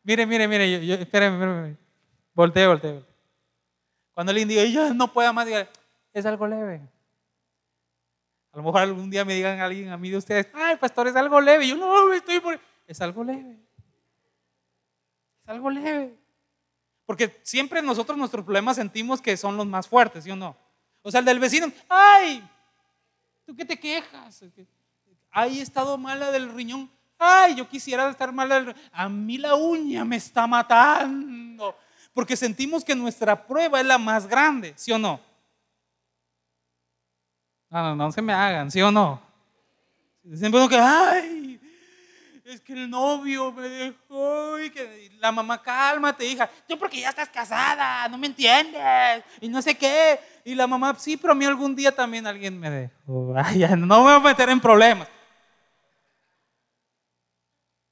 mire, mire, mire, yo, espérame, espérame. Volteo, volteo. Cuando alguien diga, yo no puedo más, diga, es algo leve. A lo mejor algún día me digan a alguien a mí de ustedes, ay, pastor, es algo leve. Yo no, estoy por. Es algo leve. Es algo leve. Porque siempre nosotros nuestros problemas sentimos que son los más fuertes, ¿sí o no? O sea, el del vecino, ay, ¿tú qué te quejas? Ay, he estado mala del riñón. Ay, yo quisiera estar mala del riñón. A mí la uña me está matando. Porque sentimos que nuestra prueba es la más grande, ¿sí o no? No, no, no se me hagan, ¿sí o no? Siempre que, ay, es que el novio me dejó y que la mamá, cálmate, hija. Yo porque ya estás casada, no me entiendes. Y no sé qué. Y la mamá, sí, pero a mí algún día también alguien me dejó. Ay, no me voy a meter en problemas.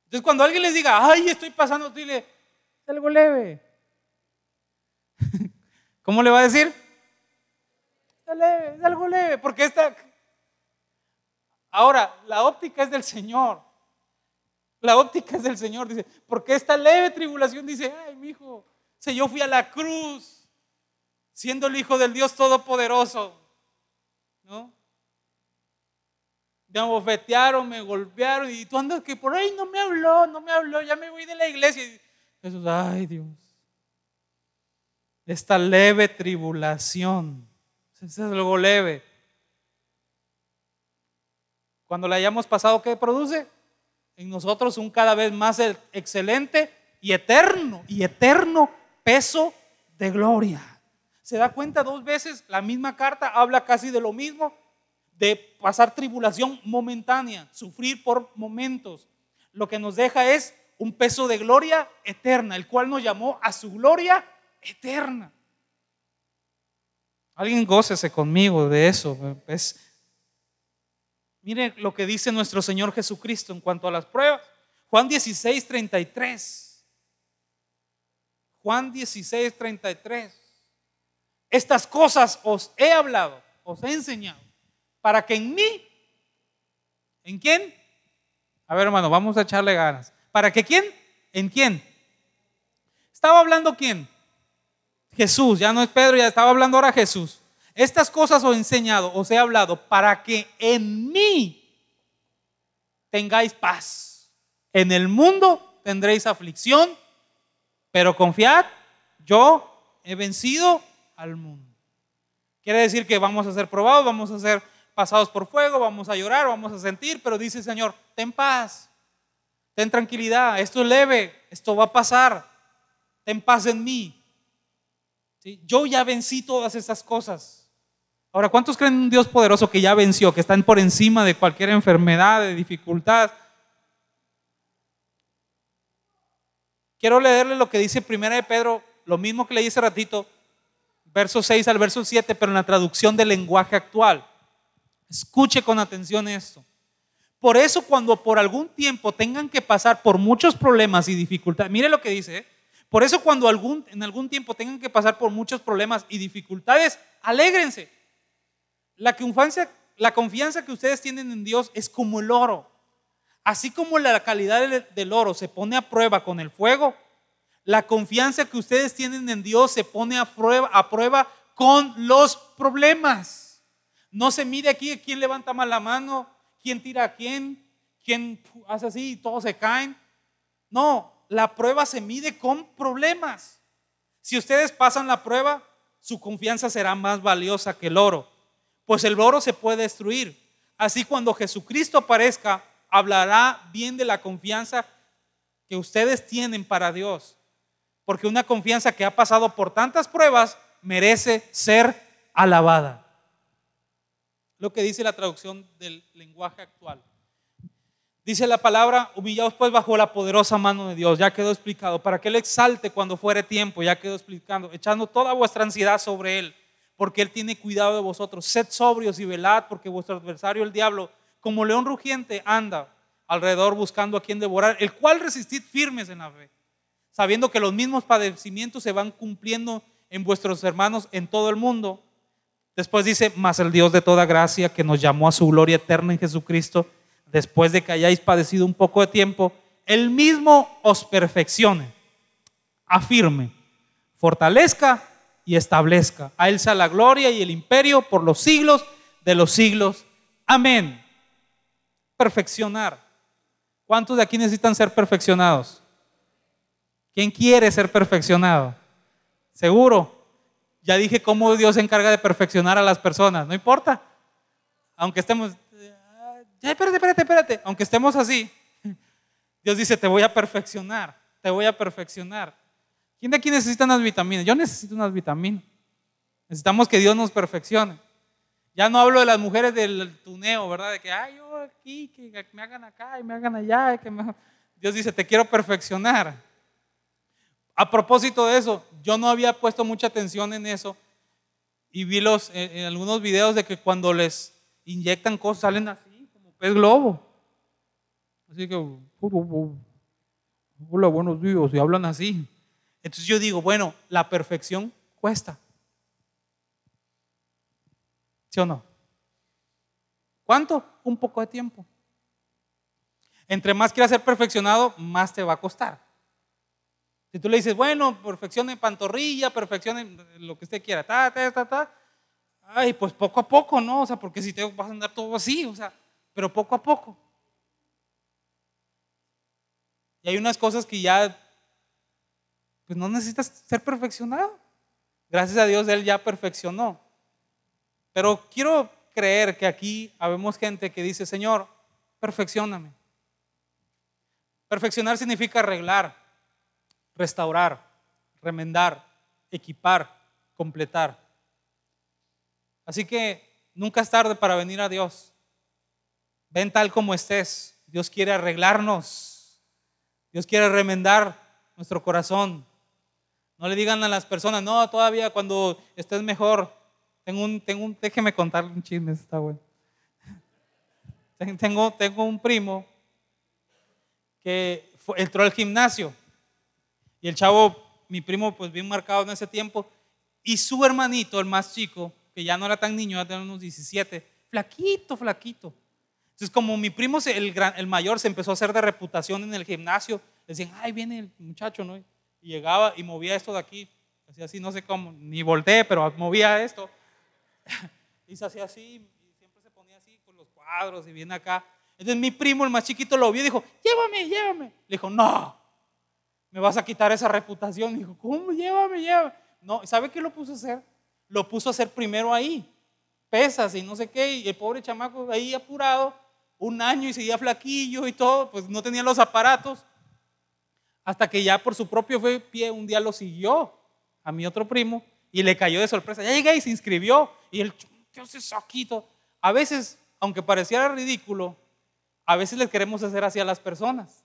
Entonces cuando alguien les diga, ay, estoy pasando, dile, es algo leve. ¿Cómo le va a decir? Es leve, es algo leve, porque esta... Ahora, la óptica es del Señor. La óptica es del Señor, dice, porque esta leve tribulación dice, ay, mi hijo, si yo fui a la cruz siendo el hijo del Dios Todopoderoso, ¿no? Me bofetearon, me golpearon y tú andas que por ahí no me habló, no me habló, ya me voy de la iglesia. Jesús, ay Dios, esta leve tribulación, es algo leve. Cuando la hayamos pasado, ¿qué produce? En nosotros un cada vez más excelente y eterno, y eterno peso de gloria. ¿Se da cuenta dos veces? La misma carta habla casi de lo mismo, de pasar tribulación momentánea, sufrir por momentos. Lo que nos deja es un peso de gloria eterna, el cual nos llamó a su gloria eterna. Alguien gócese conmigo de eso. Es, Mire lo que dice nuestro Señor Jesucristo en cuanto a las pruebas. Juan 16, 33. Juan 16, 33. Estas cosas os he hablado, os he enseñado, para que en mí, ¿en quién? A ver, hermano, vamos a echarle ganas. ¿Para que quién? ¿En quién? ¿Estaba hablando quién? Jesús, ya no es Pedro, ya estaba hablando ahora Jesús. Estas cosas os he enseñado, os he hablado, para que en mí tengáis paz. En el mundo tendréis aflicción, pero confiad, yo he vencido al mundo. Quiere decir que vamos a ser probados, vamos a ser pasados por fuego, vamos a llorar, vamos a sentir, pero dice el Señor, ten paz, ten tranquilidad, esto es leve, esto va a pasar, ten paz en mí. Yo ya vencí todas estas cosas. Ahora, ¿cuántos creen en un Dios poderoso que ya venció, que están por encima de cualquier enfermedad, de dificultad? Quiero leerle lo que dice Primera de Pedro, lo mismo que leí hace ratito, verso 6 al verso 7, pero en la traducción del lenguaje actual. Escuche con atención esto. Por eso cuando por algún tiempo tengan que pasar por muchos problemas y dificultades, mire lo que dice, ¿eh? por eso cuando algún, en algún tiempo tengan que pasar por muchos problemas y dificultades, alégrense la confianza, la confianza que ustedes tienen en Dios es como el oro. Así como la calidad del oro se pone a prueba con el fuego, la confianza que ustedes tienen en Dios se pone a prueba, a prueba con los problemas. No se mide aquí quién levanta más la mano, quién tira a quién, quién hace así y todos se caen. No, la prueba se mide con problemas. Si ustedes pasan la prueba, su confianza será más valiosa que el oro pues el oro se puede destruir. Así cuando Jesucristo aparezca, hablará bien de la confianza que ustedes tienen para Dios. Porque una confianza que ha pasado por tantas pruebas merece ser alabada. Lo que dice la traducción del lenguaje actual. Dice la palabra, humillados pues bajo la poderosa mano de Dios, ya quedó explicado, para que Él exalte cuando fuere tiempo, ya quedó explicando, echando toda vuestra ansiedad sobre Él porque Él tiene cuidado de vosotros. Sed sobrios y velad, porque vuestro adversario, el diablo, como león rugiente, anda alrededor buscando a quien devorar, el cual resistid firmes en la fe, sabiendo que los mismos padecimientos se van cumpliendo en vuestros hermanos en todo el mundo. Después dice, mas el Dios de toda gracia que nos llamó a su gloria eterna en Jesucristo, después de que hayáis padecido un poco de tiempo, Él mismo os perfeccione, afirme, fortalezca y establezca. A Él sea la gloria y el imperio por los siglos de los siglos. Amén. Perfeccionar. ¿Cuántos de aquí necesitan ser perfeccionados? ¿Quién quiere ser perfeccionado? Seguro. Ya dije cómo Dios se encarga de perfeccionar a las personas. No importa. Aunque estemos... Ya, espérate, espérate, espérate. Aunque estemos así. Dios dice, te voy a perfeccionar. Te voy a perfeccionar. ¿Quién de aquí necesita unas vitaminas? Yo necesito unas vitaminas. Necesitamos que Dios nos perfeccione. Ya no hablo de las mujeres del tuneo, ¿verdad? De que, ay, yo aquí, que me hagan acá y me hagan allá. Dios dice, te quiero perfeccionar. A propósito de eso, yo no había puesto mucha atención en eso y vi los, en, algunos videos de que cuando les inyectan cosas salen así, como pez globo. Así que, hola, buenos días, y hablan así. Entonces yo digo, bueno, la perfección cuesta. ¿Sí o no? ¿Cuánto? Un poco de tiempo. Entre más quieras ser perfeccionado, más te va a costar. Si tú le dices, bueno, perfección en pantorrilla, perfección en lo que usted quiera, ta, ta, ta, ta, ay, pues poco a poco, ¿no? O sea, porque si te vas a andar todo así, o sea, pero poco a poco. Y hay unas cosas que ya, pues no necesitas ser perfeccionado. Gracias a Dios Él ya perfeccionó. Pero quiero creer que aquí habemos gente que dice, Señor, perfeccioname. Perfeccionar significa arreglar restaurar, remendar, equipar, completar. Así que nunca es tarde para venir a Dios. Ven tal como estés. Dios quiere arreglarnos. Dios quiere remendar nuestro corazón. No le digan a las personas, no, todavía cuando estés mejor. Tengo un, tengo un, déjeme contarle un chisme, está bueno. Tengo, tengo un primo que entró al gimnasio y el chavo, mi primo, pues bien marcado en ese tiempo. Y su hermanito, el más chico, que ya no era tan niño, ya tenía unos 17, flaquito, flaquito. Entonces, como mi primo, el, el mayor, se empezó a hacer de reputación en el gimnasio, decían, ay, viene el muchacho, ¿no? Y llegaba y movía esto de aquí, hacía así, no sé cómo, ni volteé, pero movía esto. y se hacía así, y siempre se ponía así con los cuadros y viene acá. Entonces mi primo, el más chiquito, lo vio y dijo, llévame, llévame. Le dijo, no, me vas a quitar esa reputación. Dijo, ¿cómo? Llévame, llévame. No, ¿sabe qué lo puso a hacer? Lo puso a hacer primero ahí, pesas y no sé qué, y el pobre chamaco ahí apurado, un año y seguía flaquillo y todo, pues no tenía los aparatos, hasta que ya por su propio pie un día lo siguió a mi otro primo y le cayó de sorpresa. Ya llegué y se inscribió, y él, ¿qué hace saquito? A veces, aunque pareciera ridículo, a veces les queremos hacer así a las personas.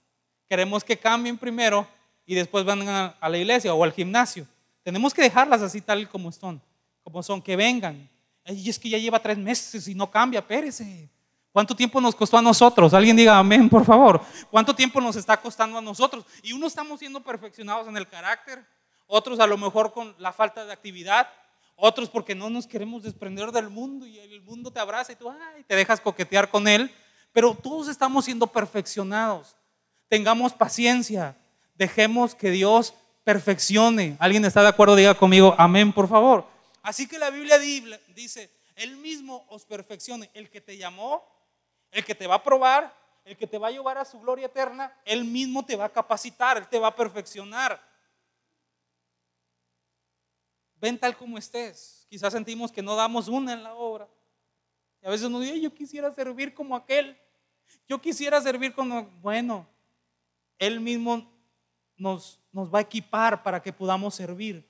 Queremos que cambien primero y después van a, la iglesia o al gimnasio. Tenemos que dejarlas así tal como son, como son, que vengan. Y es que ya lleva tres meses y no cambia, pérese. ¿Cuánto tiempo nos costó a nosotros? Alguien diga amén, por favor. ¿Cuánto tiempo nos está costando a nosotros? Y unos estamos siendo perfeccionados en el carácter, otros a lo mejor con la falta de actividad, otros porque no nos queremos desprender del mundo y el mundo te abraza y tú ay, te dejas coquetear con él. Pero todos estamos siendo perfeccionados. Tengamos paciencia, Dejemos que Dios perfeccione. ¿Alguien está de acuerdo? Diga conmigo, amén, por favor. Así que la Biblia dice, Él mismo os perfeccione. El que te llamó, el que te va a probar, el que te va a llevar a su gloria eterna, Él mismo te va a capacitar, Él te va a perfeccionar. Ven tal como estés. Quizás sentimos que no damos una en la obra. Y a veces nos dice, yo quisiera servir como aquel. Yo quisiera servir como, bueno, Él mismo nos, va a equipar para que podamos servir.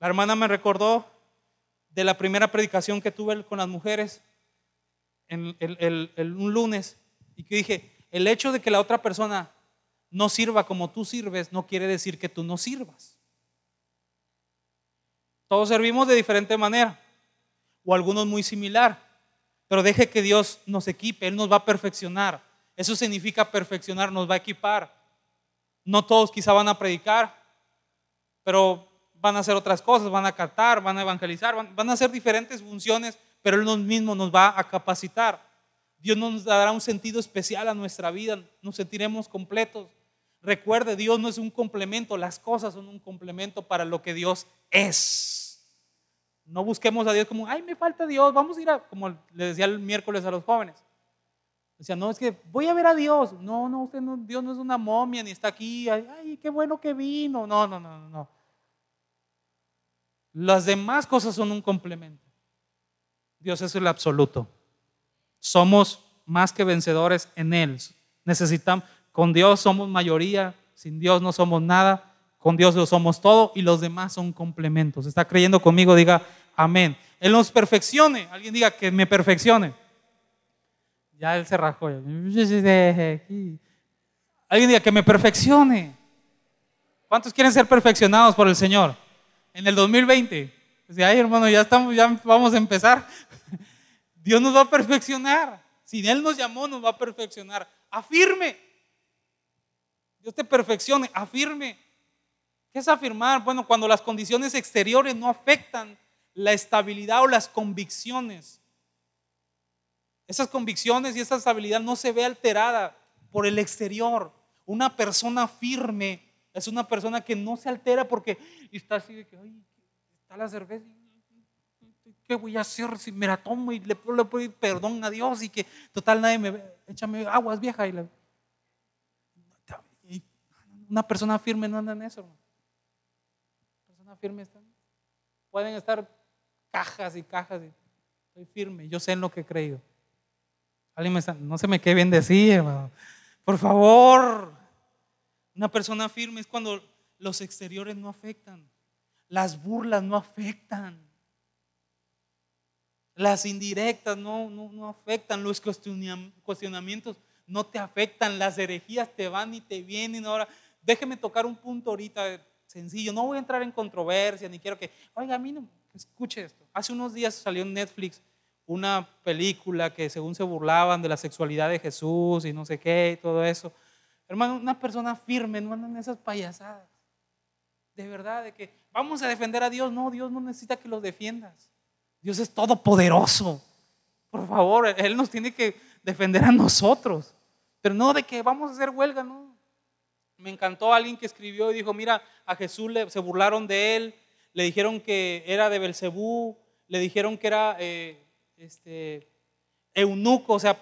La hermana me recordó de la primera predicación que tuve con las mujeres en un lunes y que dije, el hecho de que la otra persona no sirva como tú sirves no quiere decir que tú no sirvas. Todos servimos de diferente manera o algunos muy similar, pero deje que Dios nos equipe, Él nos va a perfeccionar. Eso significa perfeccionar, nos va a equipar No todos quizá van a predicar, pero van a hacer otras cosas, van a cantar, van a evangelizar, van, a hacer diferentes funciones, pero Él mismo nos va a capacitar. Dios nos dará un sentido especial a nuestra vida, nos sentiremos completos. Recuerde, Dios no es un complemento, las cosas son un complemento para lo que Dios es. No busquemos a Dios como, ay, me falta Dios, vamos a ir a, como le decía el miércoles a los jóvenes. Decía, no, es que voy a ver a Dios. No, no, usted no, Dios no es una momia ni está aquí. Ay, qué bueno que vino. No, no, no, no. Las demás cosas son un complemento. Dios es el absoluto. Somos más que vencedores en Él. Necesitamos, con Dios somos mayoría, sin Dios no somos nada, con Dios lo somos todo y los demás son complementos. ¿Está creyendo conmigo? Diga amén. Él nos perfeccione. Alguien diga que me perfeccione. Ya él se rajó. Alguien diga que me perfeccione. ¿Cuántos quieren ser perfeccionados por el Señor? En el 2020. Dice, ay hermano, ya estamos, ya vamos a empezar. Dios nos va a perfeccionar. Si Él nos llamó, nos va a perfeccionar. Afirme. Dios te perfeccione, afirme. ¿Qué es afirmar? Bueno, cuando las condiciones exteriores no afectan la estabilidad o las convicciones esas convicciones y esa estabilidad no se ve alterada por el exterior. Una persona firme es una persona que no se altera porque está así de que, ay, está la cerveza. ¿Qué voy a hacer si me la tomo y le puedo pedir perdón a Dios y que total nadie me? Échame aguas vieja y, una persona firme no anda en eso. persona firme está, pueden estar cajas y cajas. Y, estoy firme, yo sé en lo que he creído no se me quede bien decir, hermano. Por favor. Una persona firme es cuando los exteriores no afectan. Las burlas no afectan. Las indirectas no, no, no afectan. Los cuestionamientos no te afectan. Las herejías te van y te vienen. Ahora, déjeme tocar un punto ahorita sencillo. No voy a entrar en controversia ni quiero que, oiga, a mí no, escuche esto. Hace unos días salió en Netflix una película que según se burlaban de la sexualidad de Jesús y no sé qué y todo eso. Hermano, una persona firme, no andan esas payasadas. De verdad, de que vamos a defender a Dios. No, Dios no necesita que lo defiendas. Dios es todopoderoso. Por favor, Él nos tiene que defender a nosotros. Pero no de que vamos a hacer huelga, no. Me encantó alguien que escribió y dijo, mira, a Jesús le, se burlaron de él, le dijeron que era de Belcebú, le dijeron que era eh, este, eunuco, o sea,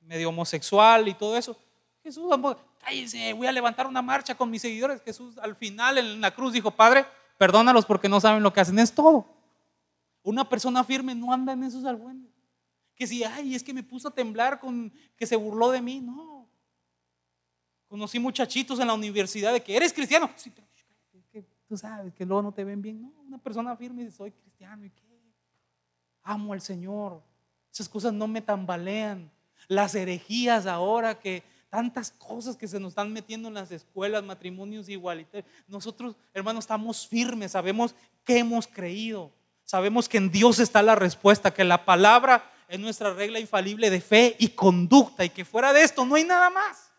medio homosexual y todo eso. Jesús, cállense, voy a levantar una marcha con mis seguidores. Jesús al final en la cruz dijo, Padre, perdónalos porque no saben lo que hacen. Es todo. Una persona firme no anda en esos albuenes. Que si, ay, es que me puso a temblar con que se burló de mí. No. Conocí muchachitos en la universidad de que eres cristiano. Sí, tú sabes que luego no te ven bien. No, una persona firme dice, soy cristiano. ¿Y qué? amo al Señor. Esas cosas no me tambalean. Las herejías ahora que tantas cosas que se nos están metiendo en las escuelas, matrimonios igualitarios. Nosotros, hermanos, estamos firmes, sabemos que hemos creído. Sabemos que en Dios está la respuesta, que la palabra es nuestra regla infalible de fe y conducta y que fuera de esto no hay nada más.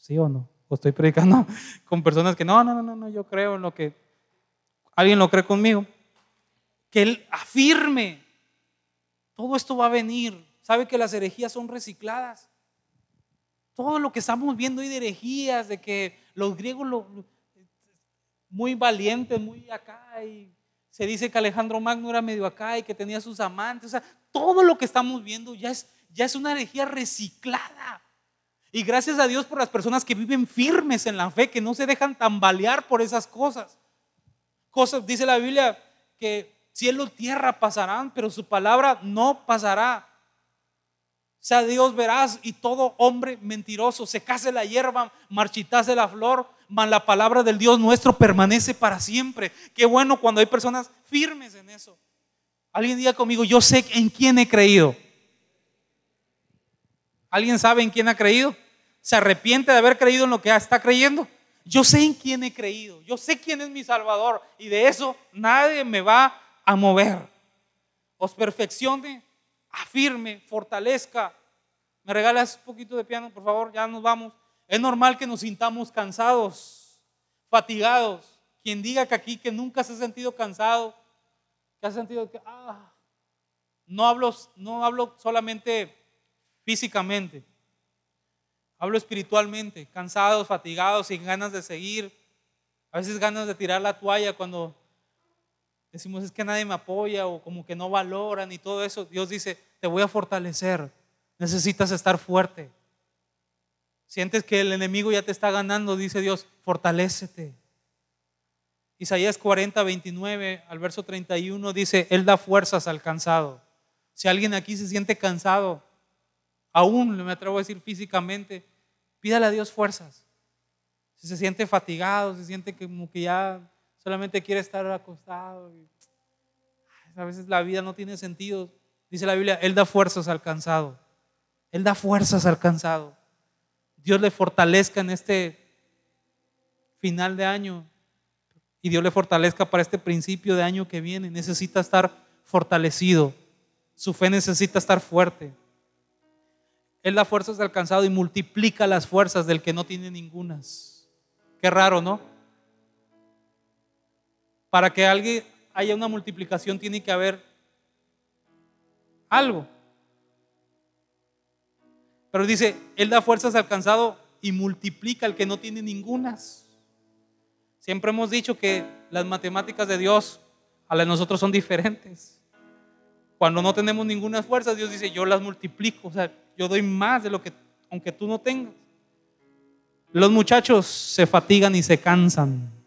¿Sí o no? O estoy predicando con personas que no, no, no, no, yo creo en lo que alguien lo cree conmigo que Él afirme, todo esto va a venir. ¿Sabe que las herejías son recicladas? Todo lo que estamos viendo hoy de herejías, de que los griegos lo, muy valientes, muy acá, y se dice que Alejandro Magno era medio acá y que tenía sus amantes, o sea, todo lo que estamos viendo ya es, ya es una herejía reciclada. Y gracias a Dios por las personas que viven firmes en la fe, que no se dejan tambalear por esas cosas. Cosas, dice la Biblia, que cielo y tierra pasarán, pero su palabra no pasará. Sea Dios verás y todo hombre mentiroso, se case la hierba, marchitase la flor, mas la palabra del Dios nuestro permanece para siempre. Qué bueno cuando hay personas firmes en eso. Alguien diga conmigo, yo sé en quién he creído. ¿Alguien sabe en quién ha creído? ¿Se arrepiente de haber creído en lo que está creyendo? Yo sé en quién he creído. Yo sé quién es mi Salvador. Y de eso nadie me va a mover. Os perfeccione, afirme, fortalezca. ¿Me regalas un poquito de piano, por favor? Ya nos vamos. Es normal que nos sintamos cansados, fatigados. Quien diga que aquí que nunca se ha sentido cansado, que ha sentido que, ah, no hablo, no hablo solamente físicamente, hablo espiritualmente, cansados, fatigados, sin ganas de seguir, a veces ganas de tirar la toalla cuando decimos es que nadie me apoya o como que no valoran y todo eso. Dios dice, te voy a fortalecer, necesitas estar fuerte. Sientes que el enemigo ya te está ganando, dice Dios, fortalécete. Isaías 40, 29 al verso 31 dice, Él da fuerzas al cansado. Si alguien aquí se siente cansado, aún me atrevo a decir físicamente, pídale a Dios fuerzas. Si se siente fatigado, se siente como que ya solamente quiere estar acostado. a veces la vida no tiene sentido. Dice la Biblia, Él da fuerzas al cansado. Él da fuerzas al cansado. Dios le fortalezca en este final de año y Dios le fortalezca para este principio de año que viene. Necesita estar fortalecido. Su fe necesita estar fuerte. Él da fuerzas al cansado y multiplica las fuerzas del que no tiene ningunas. Qué raro, ¿no? Para que alguien haya una multiplicación tiene que haber algo. Pero dice, Él da fuerzas al cansado y multiplica al que no tiene ningunas. Siempre hemos dicho que las matemáticas de Dios a las de nosotros son diferentes. Cuando no tenemos ninguna fuerza, Dios dice, yo las multiplico, o sea, yo doy más de lo que, aunque tú no tengas. Los muchachos se fatigan y se cansan.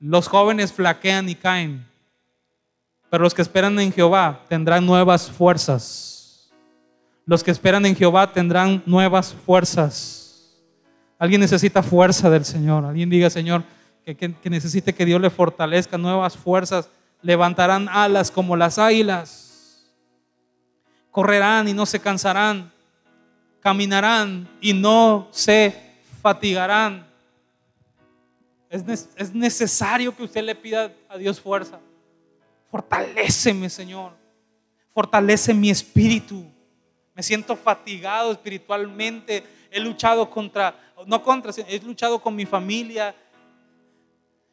Los jóvenes flaquean y caen. Pero los que esperan en Jehová tendrán nuevas fuerzas. Los que esperan en Jehová tendrán nuevas fuerzas. Alguien necesita fuerza del Señor. Alguien diga, Señor, que, necesite que Dios le fortalezca nuevas fuerzas. Levantarán alas como las águilas. Correrán y no se cansarán. Caminarán y no se fatigarán. Es, es necesario que usted le pida a Dios fuerza. Fortaléceme, Señor. Fortalece mi espíritu. Me siento fatigado espiritualmente. He luchado contra no contra, he luchado con mi familia,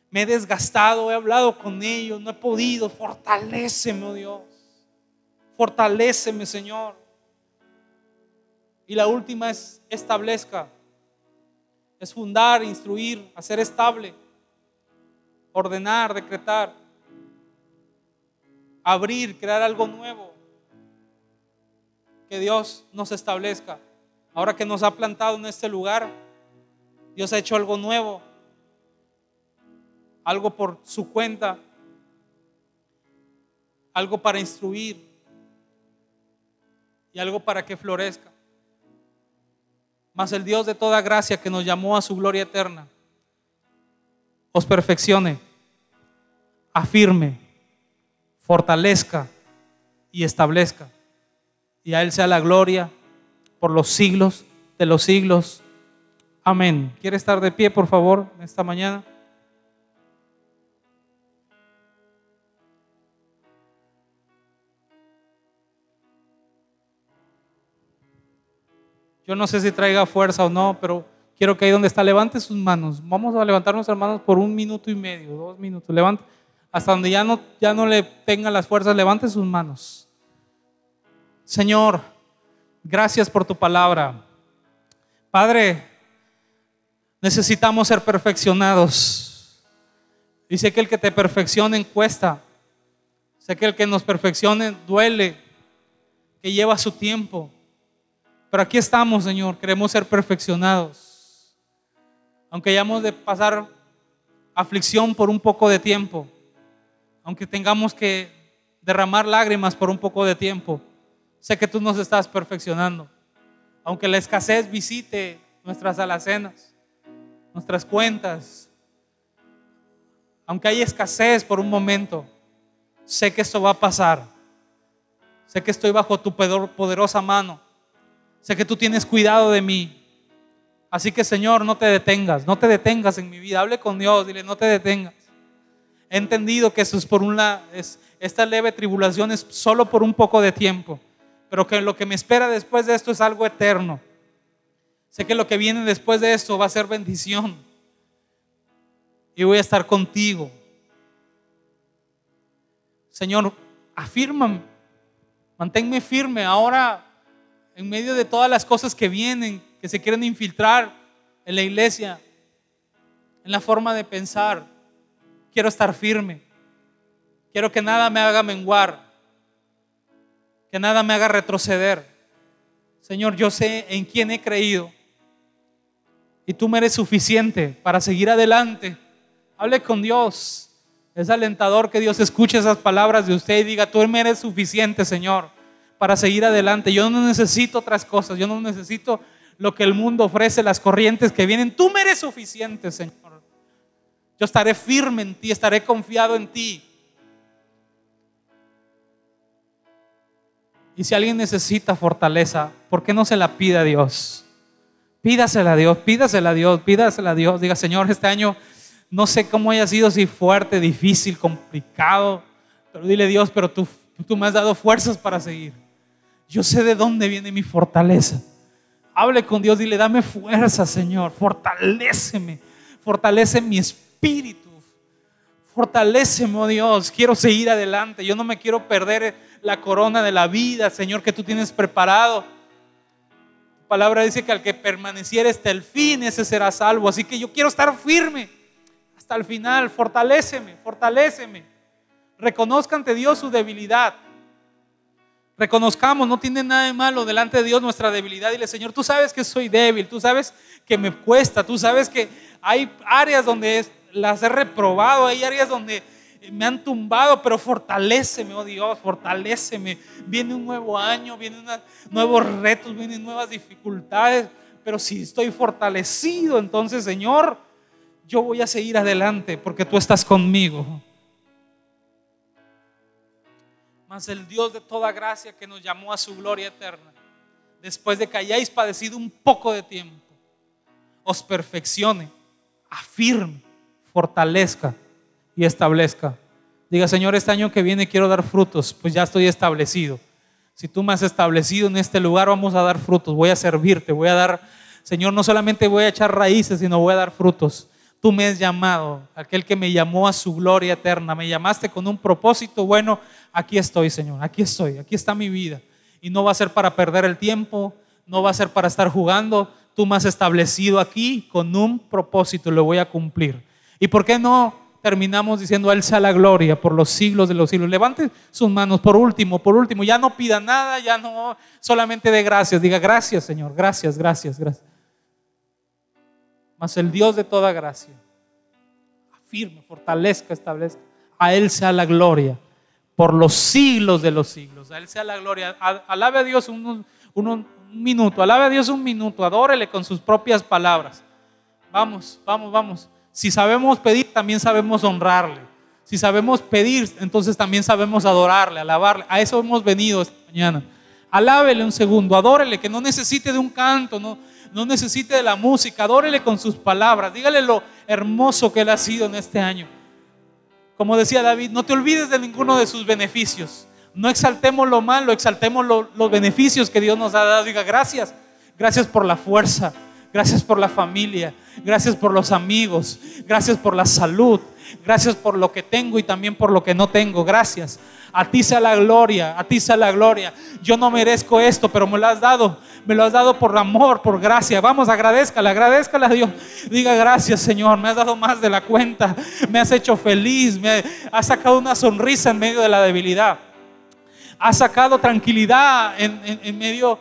me he desgastado, he hablado con ellos, no he podido. Fortaléceme, oh Dios. Fortaléceme, Señor. Y la última es establezca. Es fundar, instruir, hacer estable, ordenar, decretar, abrir, crear algo nuevo. Que Dios nos establezca. Ahora que nos ha plantado en este lugar, Dios ha hecho algo nuevo, algo por su cuenta, algo para instruir y algo para que florezca. Mas el Dios de toda gracia que nos llamó a su gloria eterna, os perfeccione, afirme, fortalezca y establezca. Y a Él sea la gloria por los siglos de los siglos. Amén. ¿Quiere estar de pie, por favor, esta mañana? Yo no sé si traiga fuerza o no, pero quiero que ahí donde está, levante sus manos. Vamos a levantar nuestras manos por un minuto y medio, dos minutos. Levante, hasta donde ya no, ya no le tengan las fuerzas, levante sus manos. Señor, gracias por tu palabra. Padre, necesitamos ser perfeccionados. Sé que el que te perfeccione cuesta. Sé que el que nos perfeccione duele, que lleva su tiempo. Pero aquí estamos, Señor, queremos ser perfeccionados. Aunque hayamos de pasar aflicción por un poco de tiempo, aunque tengamos que derramar lágrimas por un poco de tiempo, sé que tú nos estás perfeccionando. Aunque la escasez visite nuestras alacenas, nuestras cuentas, aunque hay escasez por un momento, sé que esto va a pasar. Sé que estoy bajo tu poderosa mano. Sé que tú tienes cuidado de mí. Así que Señor, no te detengas, no te detengas en mi vida. Hable con Dios, dile, no te detengas. He entendido que eso es por una, es, esta leve tribulación es solo por un poco de tiempo, pero que lo que me espera después de esto es algo eterno. Sé que lo que viene después de esto va a ser bendición. Y voy a estar contigo. Señor, afírmame, manténme firme ahora en medio de todas las cosas que vienen, que se quieren infiltrar en la iglesia, en la forma de pensar. Quiero estar firme. Quiero que nada me haga menguar, que nada me haga retroceder. Señor, yo sé en quién he creído y tú me eres suficiente para seguir adelante. Hable con Dios. Es alentador que Dios escuche esas palabras de usted y diga, tú me eres suficiente, Señor, para seguir adelante. Yo no necesito otras cosas, yo no necesito lo que el mundo ofrece, las corrientes que vienen. Tú me eres suficiente, Señor. Yo estaré firme en ti, estaré confiado en ti. Y si alguien necesita fortaleza, ¿por qué no se la pide a Dios? Pídasela a Dios, pídasela a Dios, pídasela a Dios. Diga, Señor, este año no sé cómo haya sido, si fuerte, difícil, complicado, pero dile Dios, pero tú, tú me has dado fuerzas para seguir. Yo sé de dónde viene mi fortaleza. Hable con Dios, dile, dame fuerza, Señor, fortaléceme, fortalece mi espíritu, fortaléceme, oh Dios, quiero seguir adelante, yo no me quiero perder la corona de la vida, Señor, que tú tienes preparado. Palabra dice que al que permaneciera hasta el fin, ese será salvo. Así que yo quiero estar firme hasta el final. Fortaléceme, fortaléceme. Reconozca ante Dios su debilidad. Reconozcamos, no tiene nada de malo delante de Dios nuestra debilidad. Dile, Señor, tú sabes que soy débil, tú sabes que me cuesta, tú sabes que hay áreas donde las he reprobado, hay áreas donde me han tumbado, pero fortaléceme, oh Dios, fortaléceme. Viene un nuevo año, vienen nuevos retos, vienen nuevas dificultades, pero si estoy fortalecido, entonces, Señor, yo voy a seguir adelante porque tú estás conmigo. Mas el Dios de toda gracia que nos llamó a su gloria eterna, después de que hayáis padecido un poco de tiempo, os perfeccione, afirme, fortalezca y establezca. Diga, Señor, este año que viene quiero dar frutos, pues ya estoy establecido. Si tú me has establecido en este lugar, vamos a dar frutos, voy a servirte, voy a dar, Señor, no solamente voy a echar raíces, sino voy a dar frutos. Tú me has llamado, aquel que me llamó a su gloria eterna, me llamaste con un propósito, bueno, aquí estoy, Señor, aquí estoy, aquí está mi vida. Y no va a ser para perder el tiempo, no va a ser para estar jugando, tú me has establecido aquí con un propósito lo voy a cumplir. ¿Y por qué no terminamos diciendo Él sea la gloria por los siglos de los siglos. Levante sus manos por último, por último. Ya no pida nada, ya no solamente de gracias. Diga gracias, Señor. Gracias, gracias, gracias. Mas el Dios de toda gracia afirme, fortalezca, establezca. A Él sea la gloria por los siglos de los siglos. A Él sea la gloria. Alabe a Dios un, minuto. Alabe a Dios un minuto. Adórele con sus propias palabras. Vamos, vamos, vamos. Si sabemos pedir, también sabemos honrarle. Si sabemos pedir, entonces también sabemos adorarle, alabarle. A eso hemos venido esta mañana. Alábele un segundo, adórele, que no necesite de un canto, no necesite de la música, adórele con sus palabras. Dígale lo hermoso que él ha sido en este año. Como decía David, no te olvides de ninguno de sus beneficios. No exaltemos lo malo, exaltemos los beneficios que Dios nos ha dado. Diga gracias, gracias por la fuerza, Gracias por la familia. Gracias por los amigos. Gracias por la salud. Gracias por lo que tengo y también por lo que no tengo. Gracias. A ti sea la gloria. A ti sea la gloria. Yo no merezco esto, pero me lo has dado. Me lo has dado por amor, por gracia. Vamos, agradezcale, agradezcale a Dios. Diga gracias, Señor. Me has dado más de la cuenta. Me has hecho feliz. Me has sacado una sonrisa en medio de la debilidad. Has sacado tranquilidad en, en medio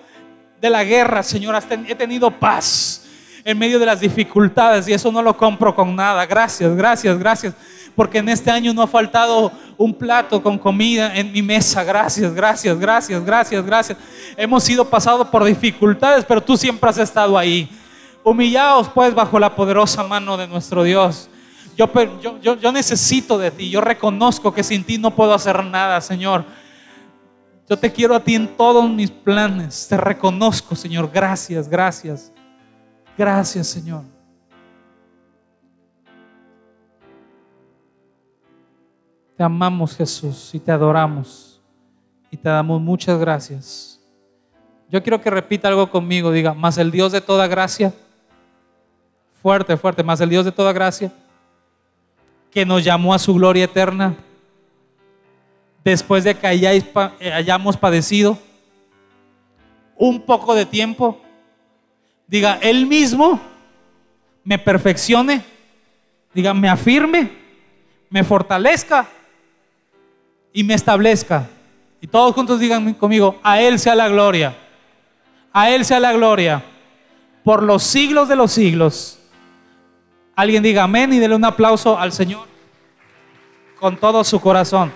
de la guerra, Señor. He tenido paz en medio de las dificultades y eso no lo compro con nada. Gracias, gracias, gracias. Porque en este año no ha faltado un plato con comida en mi mesa. Gracias, gracias, gracias, gracias, gracias. Hemos sido pasados por dificultades, pero tú siempre has estado ahí. Humillaos pues bajo la poderosa mano de nuestro Dios. Yo, yo, yo necesito de ti. Yo reconozco que sin ti no puedo hacer nada, Señor. Yo te quiero a ti en todos mis planes. Te reconozco, Señor. Gracias, gracias. Gracias, Señor. Te amamos, Jesús, y te adoramos. Y te damos muchas gracias. Yo quiero que repita algo conmigo, diga, más el Dios de toda gracia, fuerte, fuerte, más el Dios de toda gracia, que nos llamó a su gloria eterna, después de que hayáis, eh, hayamos padecido un poco de tiempo, diga, Él mismo me perfeccione, diga, me afirme, me fortalezca y me establezca. Y todos juntos digan conmigo, a Él sea la gloria, a Él sea la gloria, por los siglos de los siglos. Alguien diga amén y déle un aplauso al Señor con todo su corazón.